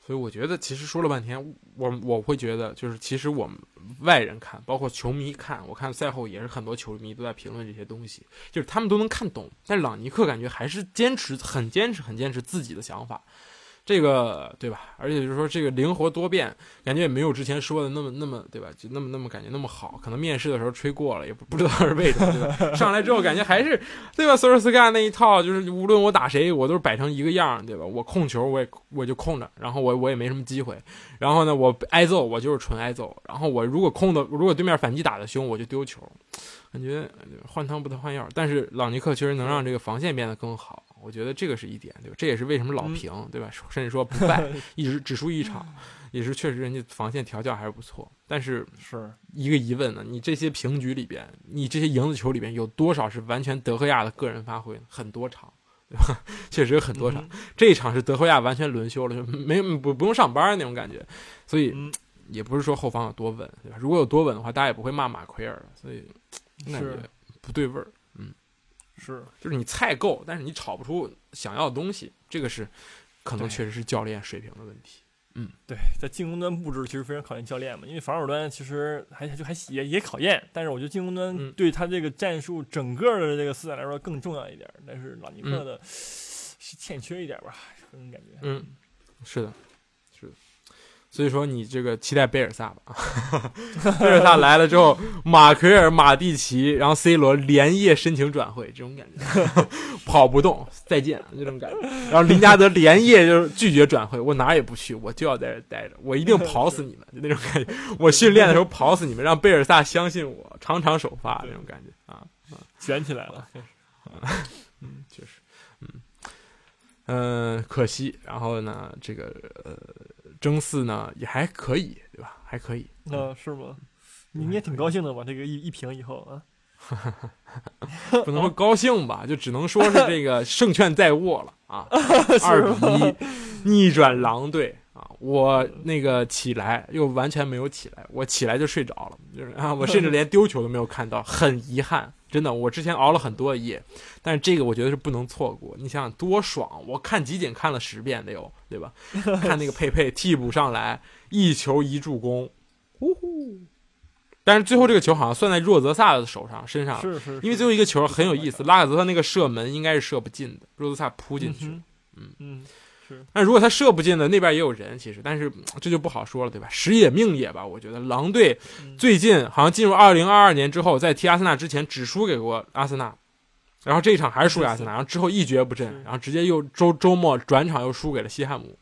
所以我觉得，其实说了半天，我我会觉得，就是其实我们外人看，包括球迷看，我看赛后也是很多球迷都在评论这些东西，就是他们都能看懂，但是朗尼克感觉还是坚持，很坚持，很坚持自己的想法。这个对吧？而且就是说，这个灵活多变，感觉也没有之前说的那么那么对吧？就那么那么感觉那么好。可能面试的时候吹过了，也不不知道是为什么，对吧？<laughs> 上来之后感觉还是对吧？索尔斯克亚那一套，就是无论我打谁，我都是摆成一个样，对吧？我控球，我也我就控着，然后我我也没什么机会。然后呢，我挨揍，我就是纯挨揍。然后我如果控的，如果对面反击打的凶，我就丢球。感觉呃换汤不带换药。但是朗尼克确实能让这个防线变得更好，我觉得这个是一点，对吧？这也是为什么老嗯平，对吧？甚至说不败，<laughs> 一直只输一场，也是确实人家防线调教还是不错。但是是一个疑问呢，你这些平局里边，你这些赢的球里边有多少是完全德赫亚的个人发挥呢？很多场。对吧？<laughs> 确实有很多场，嗯这一场是德赫亚完全轮休了，就没不不用上班那种感觉，所以嗯也不是说后方有多稳，对吧？如果有多稳的话，大家也不会骂马奎尔了，所以是不对味儿。是，就是你菜够，但是你炒不出想要的东西，这个是可能确实是教练水平的问题。嗯对，在进攻端布置其实非常考验教练嘛，因为防守端其实还就还也也考验，但是我觉得进攻端嗯对他这个战术整个的这个思想来说更重要一点，但是朗尼克嗯的是欠缺一点吧，个人感觉，嗯，是的，是的。所以说你这个期待贝尔萨吧，<laughs> 贝尔萨来了之后，马奎尔、马蒂奇，然后 C 罗连夜申请转会，这种感觉，<laughs> 跑不动，再见这种感觉。然后林加德连夜就是拒绝转会，我哪儿也不去，我就要在这待着，我一定跑死你们，就那种感觉。我训练的时候跑死你们，让贝尔萨相信我，场场首发那种感觉啊。卷起来了，嗯，确实，嗯，嗯、可惜。然后呢，这个呃，争四呢也还可以，对吧？还可以。那是吗？你你也挺高兴的吧？这个一一平以后啊，<laughs> 不能说高兴吧，就只能说是这个胜券在握了啊，<laughs> 二比一逆转狼队啊！我那个起来又完全没有起来，我起来就睡着了，就是啊，我甚至连丢球都没有看到，很遗憾，真的，我之前熬了很多夜，但是这个我觉得是不能错过。你想想多爽，我看集锦看了十遍得有，对吧？看那个佩佩替补上来，一球一助攻，呼呼！但是最后这个球好像算在若泽萨的手上身上了。是是，因为最后一个球很有意思，拉卡泽特那个射门应该是射不进的，若泽萨扑进去了。嗯嗯，是。但如果他射不进的，那边也有人，其实，但是嗯这就不好说了，对吧？时也命也吧，我觉得狼队嗯。最近好像进入二零二二年之后，在踢阿森纳之前只输给过阿森纳，然后这一场还是输给阿森纳，然后之后一蹶不振，然后直接又周周末转场又输给了西汉姆。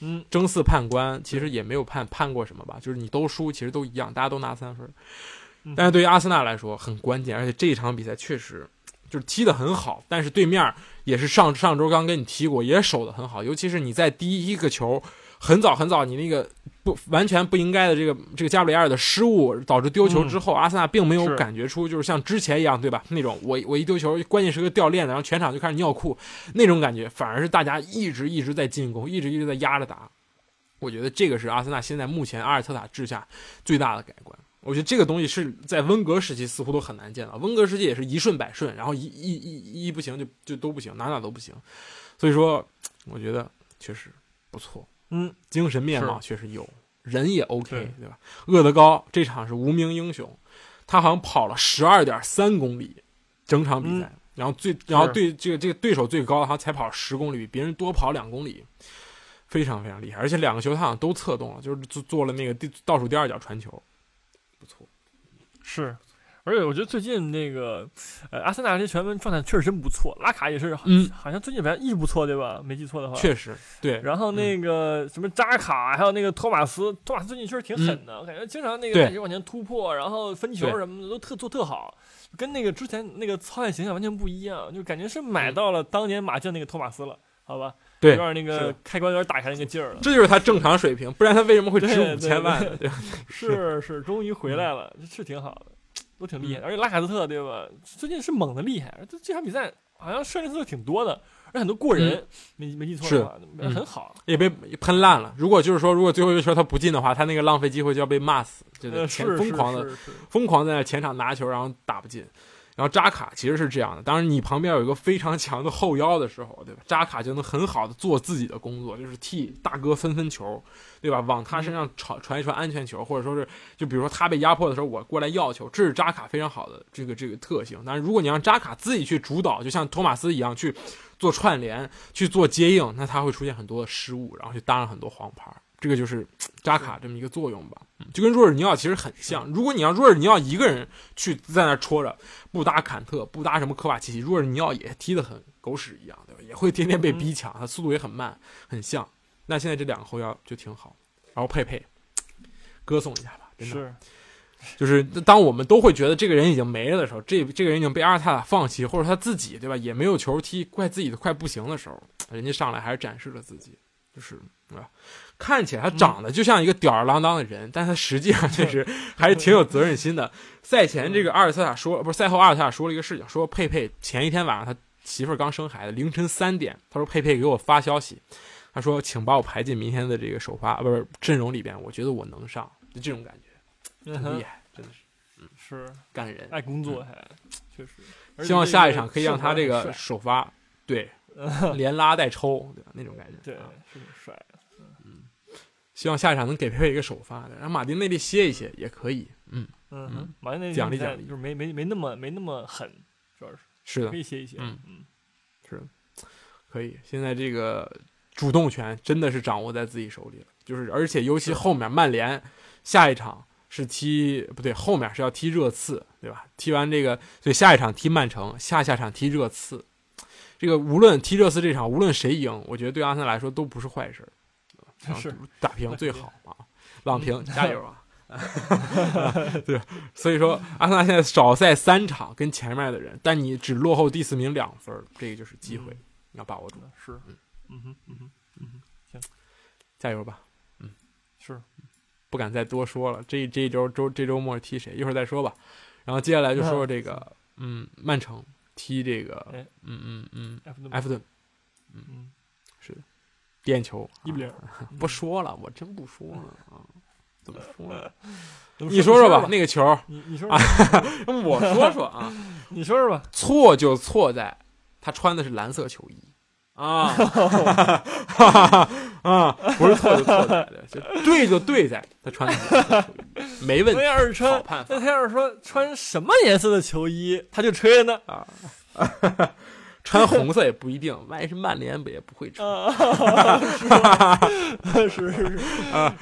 嗯。争四判官其实也没有判判过什么吧，就是你都输，其实都一样，大家都拿三分。嗯。但是对于阿森纳来说很关键，而且这一场比赛确实就是踢得很好，但是对面也是上上周刚跟你提过，也守得很好，尤其是你在第一个球很早很早，你那个不完全不应该的这个这个加布里埃尔的失误导致丢球之后，阿森纳并没有感觉出就是像之前一样，对吧？那种我我一丢球，关键时刻掉链子，然后全场就开始尿裤那种感觉，反而是大家一直一直在进攻，一直一直在压着打。我觉得这个是阿森纳现在目前阿尔特塔治下最大的改观。我觉得这个东西是在温格时期似乎都很难见到，温格时期也是一顺百顺，然后一一一一不行就就都不行，哪哪都不行。所以说，我觉得确实不错，嗯，精神面貌确实有，人也 OK，对对吧？厄德高这场是无名英雄，他好像跑了十二点三公里，整场比赛，嗯然后最然后对这个这个对手最高，好像才跑十公里，比别人多跑两公里，非常非常厉害。而且两个球他好像都策动了，就是做做了那个第倒数第二脚传球，不错。是。而且我觉得最近那个，呃，阿森纳这些球员们状态确实真不错，拉卡也是，嗯，好像最近表现一直不错，对吧？没记错的话。确实对。然后那个什么扎卡，还有那个托马斯，托马斯最近确实挺狠的，我感觉经常那个一直往前突破，然后分球什么的都特做特好，跟那个之前那个操练形象完全不一样，就感觉是买嗯到了当年马竞那个托马斯了，好吧？对有点那个开关有点打开那个劲儿了。这就是他正常水平，不然他为什么会值对五千万？<laughs> 是是，终于回来了，嗯是挺好的，都挺厉害。而且拉卡泽特对吧？最近是猛的厉害，这这场比赛好像射门次数挺多的，很多过人，没没记错的话，嗯很好。也被喷烂了。如果就是说，如果最后一个球他不进的话，他那个浪费机会就要被骂死，就呃，是前疯狂的疯狂在前场拿球，然后打不进。然后扎卡其实是这样的，当然你旁边有一个非常强的后腰的时候，对吧？扎卡就能很好的做自己的工作，就是替大哥分分球，对吧？往他身上传传一传安全球，或者说是就比如说他被压迫的时候，我过来要球，这是扎卡非常好的这个这个特性。但是如果你让扎卡自己去主导，就像托马斯一样去做串联、去做接应，那他会出现很多的失误，然后去搭上很多黄牌。这个就是扎卡这么一个作用吧，嗯就跟若尔尼奥其实很像。如果你让若尔尼奥一个人去在那戳着，不搭坎特，不搭什么科瓦奇奇，若尔尼奥也踢得很狗屎一样，对吧？也会天天被逼抢，他速度也很慢，很像。那现在这两个后腰就挺好，然后佩佩，歌颂一下吧，真的。是，就是当我们都会觉得这个人已经没了的时候，这这个人已经被阿尔塔塔放弃，或者他自己对吧，也没有球踢，怪自己的快不行的时候，人家上来还是展示了自己，就是对吧？看起来他长得就像一个吊儿郎当的人，但他实际上确实 <laughs> 还是挺有责任心的。赛前这个阿尔特塔说，不是赛后阿尔特塔说了一个事情，说佩佩前一天晚上他媳妇儿刚生孩子，凌晨三点，他说佩佩给我发消息，他说请把我排进明天的这个首发，不是阵容里边，我觉得我能上，就这种感觉，很厉害，真的是嗯是感人。爱工作还确实。希望下一场可以让他这个首发，对，<laughs> 连拉带抽，对吧？那种感觉。对啊是挺帅的。希望下一场能给佩佩一个首发的，让马丁内利歇一歇也可以。嗯，嗯，马丁内利奖励奖励就是没没没那么没那么狠，主要是是的可，以歇一歇。嗯嗯，是的，可以。现在这个主动权真的是掌握在自己手里了，就是而且尤其后面曼联下一场是踢不对，后面是要踢热刺，对吧？踢完这个，所以下一场踢曼城，下下场踢热刺。这个无论踢热刺这场，无论谁赢，我觉得对阿森纳来说都不是坏事儿。是打平最好啊，朗平加油啊！<laughs> 对，所以说阿森纳现在少赛三场跟前面的人，但你只落后第四名两分，这个就是机会，你要把握住，是，嗯哼嗯哼，加油吧！嗯是不敢再多说了，这这一周周这周末踢谁，一会儿再说吧。然后接下来就说说这个，嗯，曼城踢这个，哎嗯嗯嗯，埃弗顿埃弗顿嗯点球。一比零。啊，<laughs> 不说了，我真不说了啊，怎么说呢？<laughs> 你说说吧，那个球，你你说啊 <laughs> 说我说说啊。你说说吧，错就错在他穿的是蓝色球衣。啊，啊，不是错就错在，就对就对在他穿的是蓝色球衣，没问题，要是穿好判那他要是说穿什么颜色的球衣，他就吹了呢。啊。穿红色也不一定，万一是曼联，不也不会穿。<laughs> 啊，是是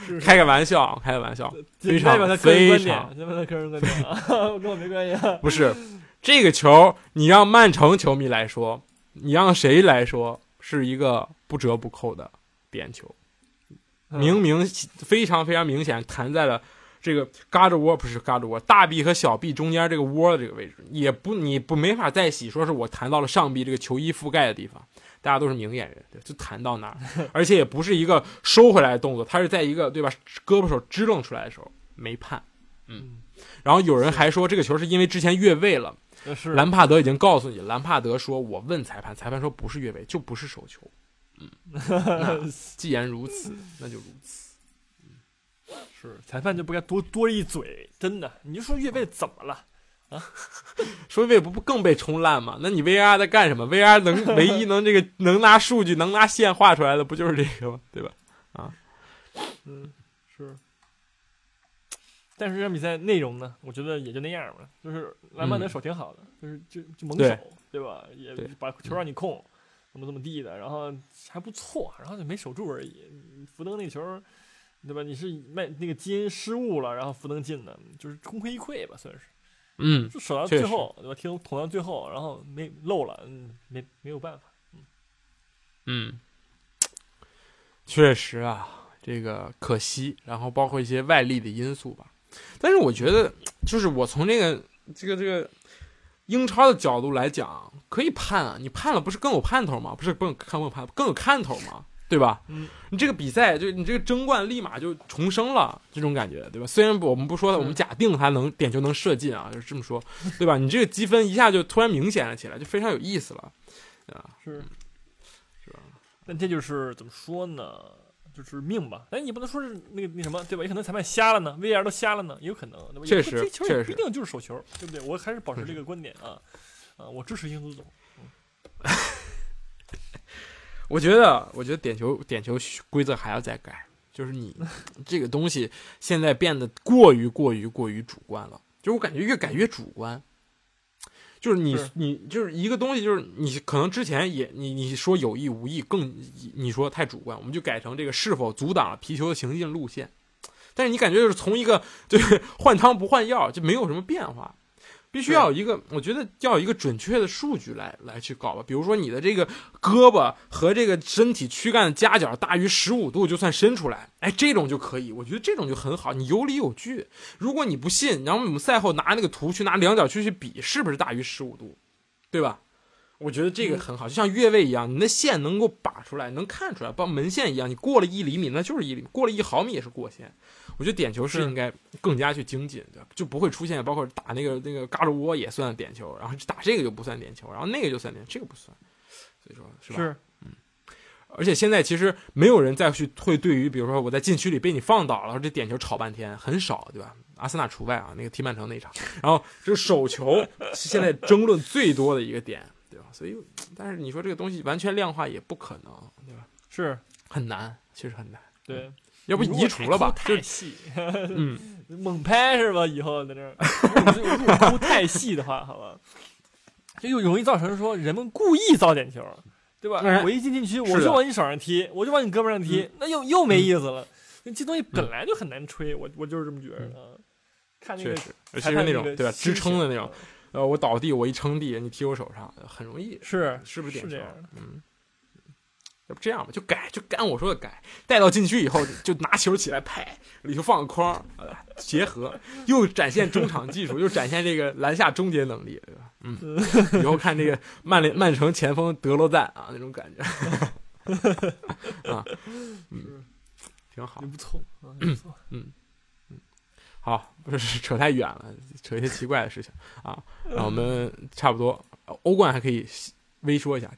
是开个玩笑，开个玩笑，非常非常点，代表他个人观点啊，<laughs> 跟我没关系啊。不是这个球，你让曼城球迷来说，你让谁来说是一个不折不扣的点球，嗯明明非常非常明显弹在了。这个嘎吱窝不是嘎吱窝，大臂和小臂中间这个窝的这个位置，也不你不没法再洗，说是我弹到了上臂这个球衣覆盖的地方，大家都是明眼人，对，就弹到那儿，<laughs> 而且也不是一个收回来的动作，它是在一个对吧，胳膊手支棱出来的时候没判，嗯，然后有人还说这个球是因为之前越位了，呃是。兰帕德已经告诉你，兰帕德说我问裁判，裁判说不是越位，就不是手球，嗯，<laughs> 那既然如此，那就如此。是裁判就不该多多一嘴，真的，你就说越位怎么了啊？<laughs> 说越位不不更被冲烂吗？那你 VAR 在干什么？VAR 能唯一能这个能拿数据能拿线画出来的不就是这个吗？对吧？啊嗯，是。但是这场比赛内容呢，我觉得也就那样吧。就是兰帕德嗯手挺好的，就是就就猛对手，对吧？也把球让你控，怎么怎么地的，然后还不错，然后就没守住而已。福登那球，对吧？你是卖那个基因失误了，然后福登进的，就是功亏一篑吧，算是。嗯，就守到最后，对吧？听捅到最后，然后没漏了，嗯，没没有办法。嗯，确实啊，这个可惜，然后包括一些外力的因素吧。但是我觉得，就是我从这个这个这个英超的角度来讲，可以判啊，你判了不是更有盼头吗？不是更更有盼，更有看头吗？对吧？嗯，你这个比赛就你这个争冠立马就重生了，这种感觉，对吧？虽然我们不说是我们假定他能点球能射进啊，就是这么说，对吧？你这个积分一下就突然明显了起来，就非常有意思了，啊，是是吧？但这就是怎么说呢？就是命吧。但你不能说是那个那什么，对吧？也可能裁判瞎了呢，VR 都瞎了呢，也有可能，对吧？确实这球确实也不一定就是手球，对不对？我还是保持这个 <laughs> 观点啊。啊，我支持英足总。<laughs> 我觉得，我觉得点球点球规则还要再改，就是你 <laughs> 这个东西现在变得过于过于过于主观了，就是我感觉越改越主观。就是你是你就是一个东西，就是你可能之前也你你说有意无意，更你说太主观，我们就改成这个是否阻挡了皮球的行进路线。但是你感觉就是从一个对换汤不换药，就没有什么变化。必须要有一个，我觉得要有一个准确的数据来来去搞吧。比如说你的这个胳膊和这个身体躯干的夹角大于十五度就算伸出来，哎，这种就可以。我觉得这种就很好，你有理有据。如果你不信，然后我们赛后拿那个图去拿量角去去比，是不是大于十五度，对吧？我觉得这个很好，就像越位一样，你的线能够把出来，能看出来，包括门线一样，你过了一厘米那就是一厘米，过了一毫米也是过线。我觉得点球是是应该更加去精进，对吧？就不会出现包括打那个那个嘎吱窝也算点球，然后打这个就不算点球，然后那个就算点，这个不算。所以说，是吧？是而且现在其实没有人再去会对于，比如说我在禁区里被你放倒了，这点球吵半天，很少，对吧？阿森纳除外啊，那个踢曼城那场。然后这个手球是现在争论最多的一个点，对吧？所以，但是你说这个东西完全量化也不可能，对吧？是，很难，其实很难。对。要不移除了吧？就太细，嗯，<laughs> 猛拍是吧？以后在这儿，<laughs> 如果抠太细的话，好吧，就又容易造成说人们故意造点球，对吧？哎我一进禁区，我就往你手上踢，我就往你胳膊上踢，嗯那又又没意思了。这东西本来就很难吹，我我就是这么觉得啊。看那个确实，尤其是那种对吧？支撑的那种，呃，我倒地，我一撑地，你踢我手上，很容易，是是不是点球是这样？嗯，要不这样吧，就改，就按我说的改，带到禁区以后就拿球起来拍，里头放个框，呃，结合，又展现中场技术，又展现这个篮下终结能力，对吧？嗯，<laughs> 以后看这个曼联曼城前锋德罗赞啊，那种感觉，啊，<laughs> 嗯，挺好也。不错，不错。好，不是扯太远了，扯一些奇怪的事情啊。那我们差不多，欧冠还可以微说一下。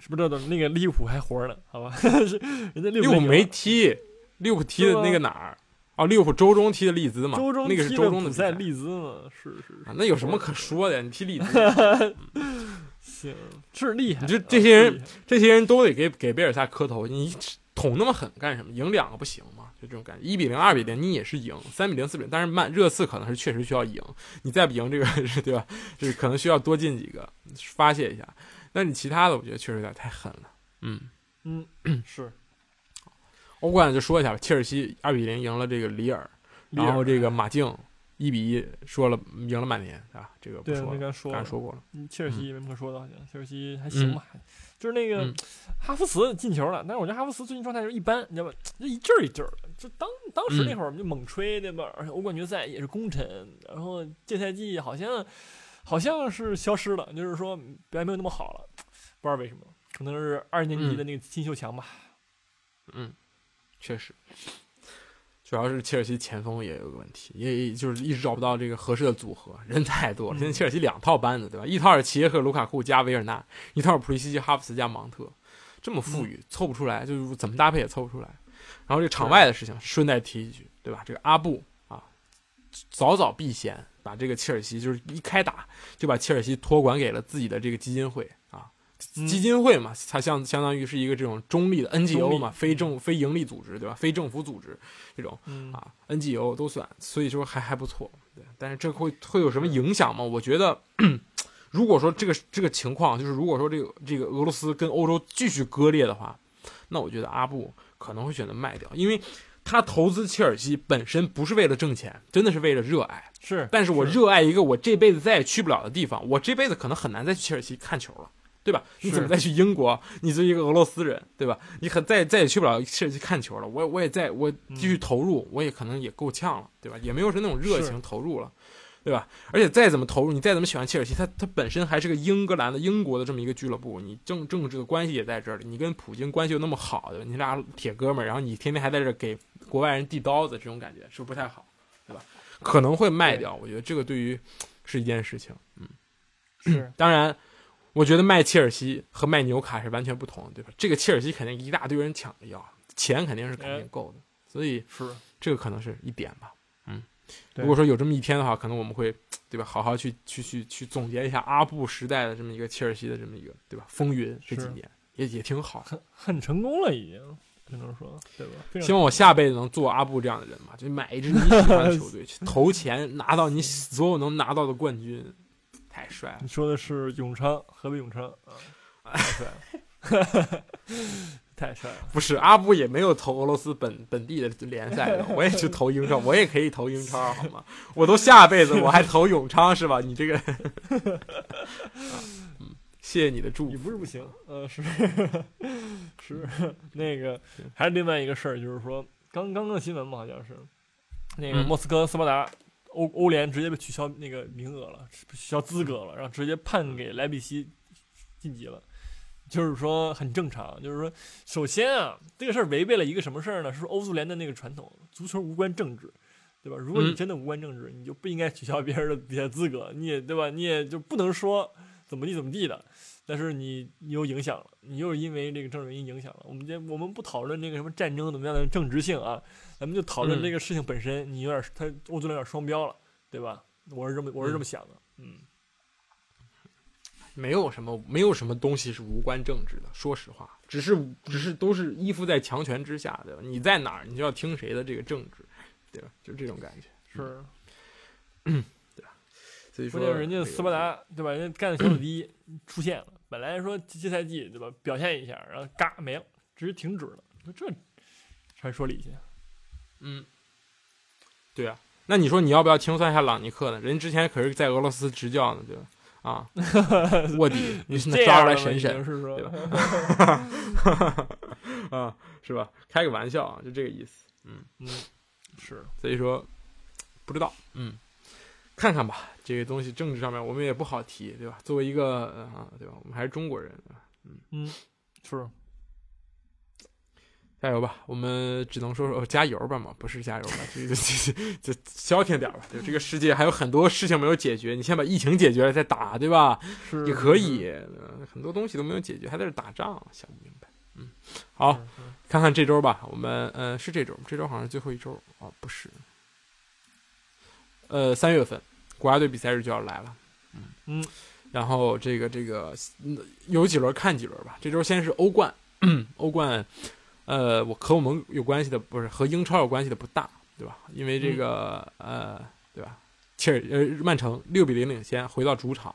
是不是的？那个利物浦还活着呢？好吧，是 <laughs> 人家利物浦没踢，利物浦踢的那个哪儿？哦，利物浦周中踢的利兹嘛，周中那个是踢周中的比赛，利兹嘛，是是啊，那有什么可说的呀？你踢利兹，<laughs> 行，是厉害。你这啊这些人这些人都得给给贝尔萨磕头，你捅那么狠干什么？赢两个不行吗？就这种感觉，一比零、二比零，你也是赢；三比零、四比零，但是曼热刺可能是确实需要赢，你再不赢这个 <laughs> 是对吧？就是可能需要多进几个发泄一下。但你其他的，我觉得确实有点太狠了。嗯，嗯，是欧冠就说一下吧，切尔西二比零赢了这个里尔，然后这个马竞一比一说了赢了曼联啊，这个不对，说了，刚说刚才说过了。嗯切尔西没什么可说的，好像切尔西还行吧，就是那个嗯哈弗茨进球了，但是我觉得哈弗茨最近状态就一般，你知道吧？就一阵儿一阵儿的。就当当时那嗯会儿我们就猛吹，对吧？而且欧冠决赛也是功臣，然后这赛季好像好像是消失了，就是说表现没有那么好了，不知道为什么，可能是二年级的那个金秀强吧。嗯，确实，主要是切尔西前锋也有个问题，也也就是一直找不到这个合适的组合，人太多了。现在切尔西两套班子，对吧？一套是齐耶克、卢卡库加维尔纳，一套是普利西奇、哈弗茨加芒特，这么富裕，凑不出来，就是怎么搭配也凑不出来。然后这个场外的事情顺带提一句，对吧？这个阿布啊，早早避嫌，把这个切尔西就是一开打就把切尔西托管给了自己的这个基金会啊。嗯基金会嘛，它相相当于是一个这种中立的 NGO 嘛，非政非盈利组织对吧？非政府组织这种嗯啊 NGO 都算，所以说还还不错。对，但是这会会有什么影响吗？我觉得，如果说这个这个情况，就是如果说这个这个俄罗斯跟欧洲继续割裂的话，那我觉得阿布可能会选择卖掉，因为他投资切尔西本身不是为了挣钱，真的是为了热爱。是，但是我热爱一个我这辈子再也去不了的地方，我这辈子可能很难再去切尔西看球了，对吧？你怎么再去英国？你作为一个俄罗斯人，对吧？你很再再也去不了切尔西看球了。我我也在我继续投入，我也可能也够呛了，对吧？也没有是那种热情投入了，对吧？而且再怎么投入，你再怎么喜欢切尔西，它它本身还是个英格兰的英国的这么一个俱乐部，你政政治的关系也在这里，你跟普京关系又那么好，对吧？你俩铁哥们儿，然后你天天还在这给国外人递刀子，这种感觉是不是不太好，对吧？可能会卖掉，我觉得这个对于是一件事情。是 <clears throat> 当然，我觉得卖切尔西和卖纽卡是完全不同的，对吧？这个切尔西肯定一大堆人抢着要，钱肯定是肯定够的，所以是，这个可能是一点吧。嗯，如果说有这么一天的话，可能我们会对吧，好好去去去去总结一下阿布时代的这么一个切尔西的这么一个对吧风云这几年也也挺好。很很成功了，已经只能说，对吧？希望我下辈子能做阿布这样的人吧，就买一支你喜欢的球队，去 <laughs> 投钱拿到你所有能拿到的冠军，太帅了你。说的是永昌，河北永昌啊，<laughs> 太帅了，<laughs> 太帅了。不是阿布也没有投俄罗斯本本地的联赛的，我也去投英超，我也可以投英超好吗？我都下辈子我还投永昌是吧？你这个，谢谢你的祝也福。不是不行，呃，是是那个，还是另外一个事儿，就是说刚刚刚的新闻嘛，好像是那个嗯莫斯科斯巴达欧欧联直接被取消那个名额了，取消资格了，然后直接判给莱比锡晋级了。就是说很正常，就是说，首先啊，这个事儿违背了一个什么事儿呢？是欧足联的那个传统，足球无关政治，对吧？如果你嗯真的无关政治，你就不应该取消别人的比赛资格，你也对吧？你也就不能说怎么地怎么地的，但是你你又影响了，你又是因为这个政治原因影响了。我们这我们不讨论这个什么战争怎么样的政治性啊，咱们就讨论嗯这个事情本身，你有点他欧足联有点双标了，对吧？我是这么我是这么想的，嗯，没有什么没有什么东西是无关政治的，说实话，只是只是都是依附在强权之下，对吧？你在哪儿，你就要听谁的这个政治，对吧？就这种感觉。是。<clears throat> 所以说，关键人家斯巴达对吧？人家干的小组第一出现了，本来说这这赛季对吧表现一下，然后嘎没了，直接停止了。说这还说理去？嗯，对啊，那你说你要不要清算一下朗尼克呢？人之前可是在俄罗斯执教呢，对吧？啊，<laughs> 卧底，你现在这抓出来审审对吧 <laughs> 啊，是吧？开个玩笑啊，就这个意思。嗯嗯，是所以说，不知道，嗯，看看吧，这个东西政治上面我们也不好提，对吧？作为一个啊、对吧？我们还是中国人，对吧嗯是加油吧！我们只能说说、哦、加油吧嘛，不是加油吧，这这这这消停点吧。就这个世界还有很多事情没有解决，你先把疫情解决了再打，对吧？是也可以，呃很多东西都没有解决，还在这打仗，想不明白。嗯，好，看看这周吧，我们呃是这周，这周好像是最后一周哦，不是，呃三月份国家队比赛日就要来了，嗯嗯，然后这个这个嗯有几轮看几轮吧，这周先是欧冠，<clears throat> 欧冠，呃，我和我们有关系的不是和英超有关系的不大，对吧？因为这个、呃，对吧？切尔呃曼城六比零领先，回到主场。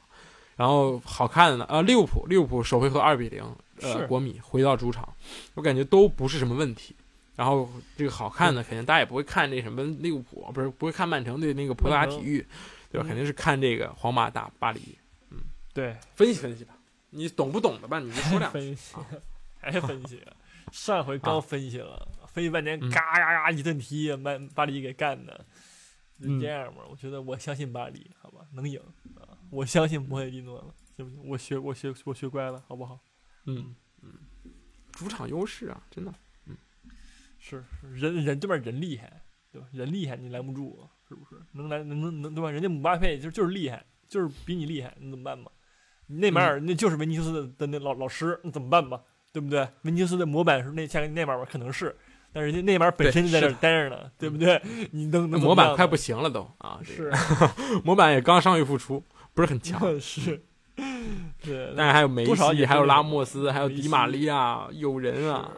然后好看的呢，啊，利物浦，利物浦首回合二比零，呃，是国米回到主场，我感觉都不是什么问题。然后这个好看的，肯定大家也不会看那什么利物浦，不是不会看曼城对那个葡萄牙体育，对吧？嗯肯定是看这个皇马打巴黎。嗯对，分析分析吧，你懂不懂的吧？你就说两句。<laughs> 分析，还分析，上回刚啊分析了，分析半天，嗯嘎嘎嘎一顿踢，把巴黎给干的，就嗯这样吧。我觉得我相信巴黎，好吧，能赢啊！我相信莫耶蒂诺了，行不行？我学我学我学乖了，好不好？嗯嗯，主场优势啊，真的。嗯是人人这边人厉害，对吧？人厉害你拦不住，是不是？能来能能能对吧？人家姆巴佩就就是厉害，就是比你厉害，你怎么办吧？内马尔那就是维尼修斯的的那老老师，那怎么办吧？对不对？维尼修斯的模板是那像内马尔可能是，但是人家内马尔本身就在这儿待着呢，对不对？你能能模板快不行了都啊，这是个 <laughs> 模板也刚伤愈复出，不是很强。<laughs> 是，对，但是还有梅西，还有拉莫斯，还有迪玛利亚，有人啊，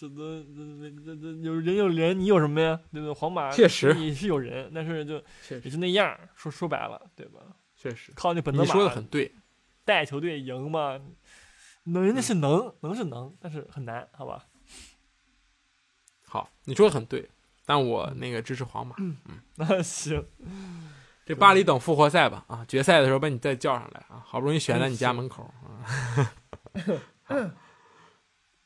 这都这这这这有人有人，你有什么呀？对不对？皇马确实你是有人，但是就也就那样儿，说说白了，对吧？确实，靠那本泽马你说的很对。带球队赢嘛，能人家是能，能是能，但是很难，好吧？好，你说的很对，但我那个支持皇马。嗯那 <laughs> 行，这巴黎等复活赛吧，啊，决赛的时候把你再叫上来啊，好不容易选在你家门口啊。嗯，<laughs>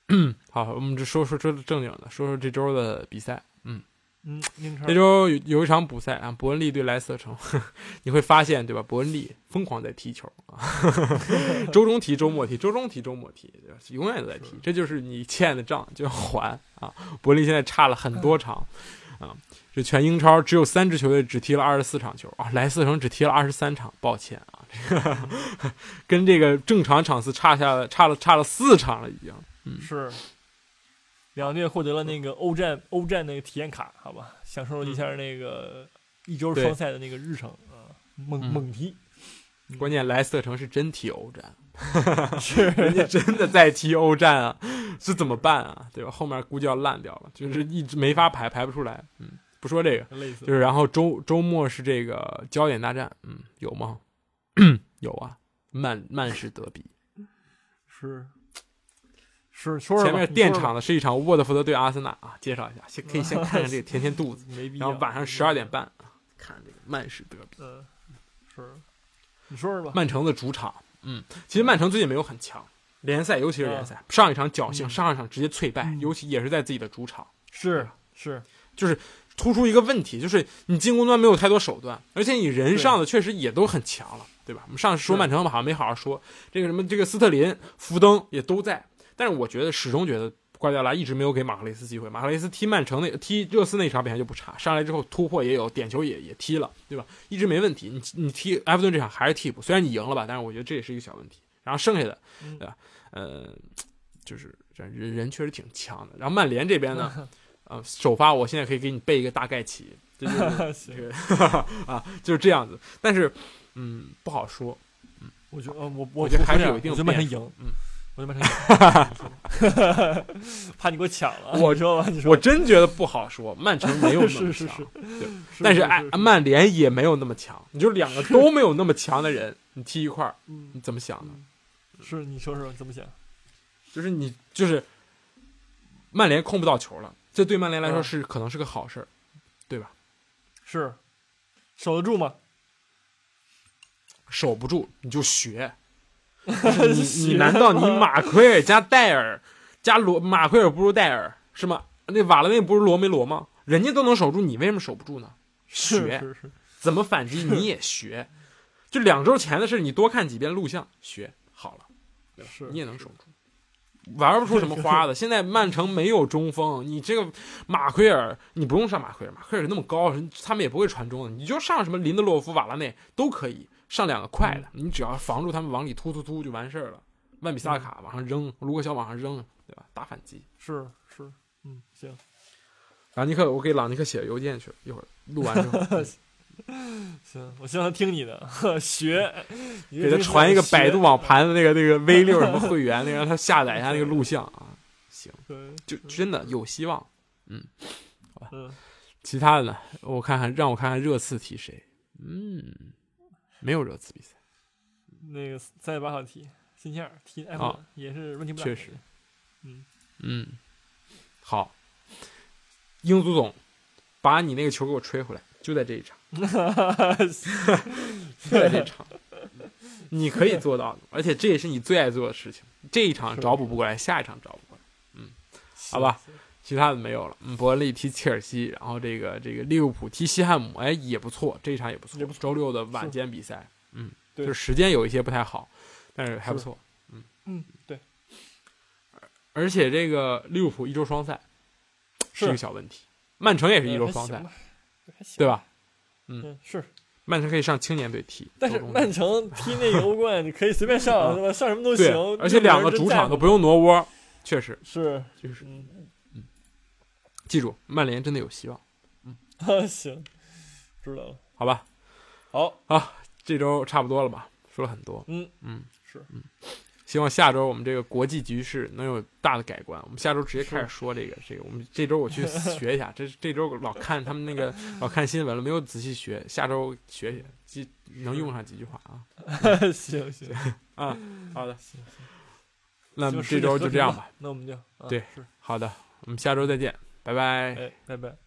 <clears throat> 好，我们这说说说正经的，说说这周的比赛。嗯，嗯，英超这周有有一场补赛啊，伯恩利对莱斯特城，<laughs> 你会发现对吧？伯恩利疯狂在踢球啊，<laughs> 周中踢，周末踢，周中踢，周末踢，对吧？永远都在踢，这就是你欠的账就要还啊。伯恩利现在差了很多场啊，这全英超只有三支球队只踢了二十四场球啊，莱斯特城只踢了二十三场，抱歉啊，这个 <laughs> 跟这个正常场次差下了差了差了四场了已经。是。两队获得了那个欧战欧战那个体验卡，好吧，享受了一下那个一周双赛的那个日程啊，猛嗯。猛踢，关键莱斯特城是真踢欧战，<laughs> 是。人家真的在踢欧战啊，这怎么办啊？对吧？后面估计要烂掉了，就是一直没法排，排不出来。嗯，不说这个，就是然后周周末是这个焦点大战，嗯，有吗？<clears throat> 有啊，曼曼市德比，是前面垫你说说吧。场的是一场沃特福德对阿森纳啊，介绍一下，先可以先看看这个填填肚子，<laughs> 没必要，然后晚上十二点半。啊，看这个曼市德比，嗯，是，你说说吧，曼城的主场，嗯，其实曼城最近没有很强，联赛尤其是联赛，上一场侥幸，嗯上一场直接脆败，嗯尤其也是在自己的主场。是是，就是突出一个问题，就是你进攻端没有太多手段，而且你人上的确实也都很强了，对吧？我们上次说曼城好像没好好说，这个什么这个斯特林、福登也都在，但是我觉得始终觉得瓜迪奥拉一直没有给马克雷斯机会。马克雷斯踢曼城那踢热刺那场比赛就不差，上来之后突破也有，点球也也踢了，对吧？一直没问题。你你踢埃弗顿这场还是替补，虽然你赢了吧，但是我觉得这也是一个小问题。然后剩下的，嗯对吧？呃，就是人人确实挺强的。然后曼联这边呢？<laughs> 呃，首发我现在可以给你背一个大概齐，这就是 <laughs> 这行，个 <laughs> 啊，就是这样子。但是，嗯，不好说。嗯我觉得呃我我觉得还是有一定我觉得曼城赢，嗯，我觉得曼城赢，怕你给我抢了，我说吧，你说我真觉得不好说。曼城没有那么 <laughs> 强，是是是，对但是哎，曼联也没有那么强。你就两个都没有那么强的人，你踢一块儿，嗯你怎么想呢？是你说说怎么想？就是你就是曼联控不到球了，这对曼联来说嗯是可能是个好事儿，对吧？是守得住吗？守不住你就学。<laughs> 就是你你难道你马奎尔加戴尔加罗马奎尔不如戴尔是吗？那瓦拉内不如罗梅罗吗？人家都能守住，你为什么守不住呢？学怎么反击你也学，就两周前的事，你多看几遍录像学好了，对吧是你也能守住。玩不出什么花的。<laughs> 现在曼城没有中锋，你这个马奎尔，你不用上马奎尔，马奎尔那么高，他们也不会传中的，你就上什么林德洛夫、瓦拉内都可以，上两个快的，你只要防住他们往里突突突就完事儿了。万比萨卡往上扔，卢克肖往上扔，对吧？打反击。是是，嗯，行，朗尼克，我给朗尼克写邮件去，一会儿录完之后 <laughs> 行，我希望他听你的，学，<laughs> 给他传一个百度网，盘的那个那个 V 六什么会员，那个让他下载一下那个录像啊。<laughs> 行，就真的有希望。嗯，其他的呢？我看看，让我看看热刺踢谁？嗯，没有热刺比赛。那个三月八号踢，星期二踢埃弗顿，也是问题不大。确实，嗯嗯，好，英足总，把你那个球给我吹回来，就在这一场，就在这一场，你可以做到的，而且这也是你最爱做的事情。这一场找补不过来，下一场找补过来。嗯好吧，其他的没有了。嗯，伯恩利踢切尔西，然后这个这个利物浦踢西汉姆，哎，也不错，这一场也不错。不错周六的晚间比赛，嗯，对就是时间有一些不太好，但是还不错。嗯嗯，对，而且这个利物浦一周双赛是是一个小问题，曼城也是一周双赛，对吧？嗯，是。曼城可以上青年队踢，但是曼城踢那个欧冠，<laughs> 你可以随便上，吧？上什么都行。，而且两个主场都不用挪窝，确实是，就是嗯，记住，曼联真的有希望，啊，<laughs> 行，知道了。好吧？好啊，这周差不多了吧？说了很多，嗯嗯，是嗯，希望下周我们这个国际局势能有大的改观。我们下周直接开始说这个这个。我们这周我去 <laughs> 学一下，这这周老看他们那个老看新闻了，没有仔细学。下周学学，记能用上几句话啊行 <laughs> 行，啊！好的，行行那这周就这样吧。。那我们就啊对是，好的，我们下周再见，拜拜。拜拜。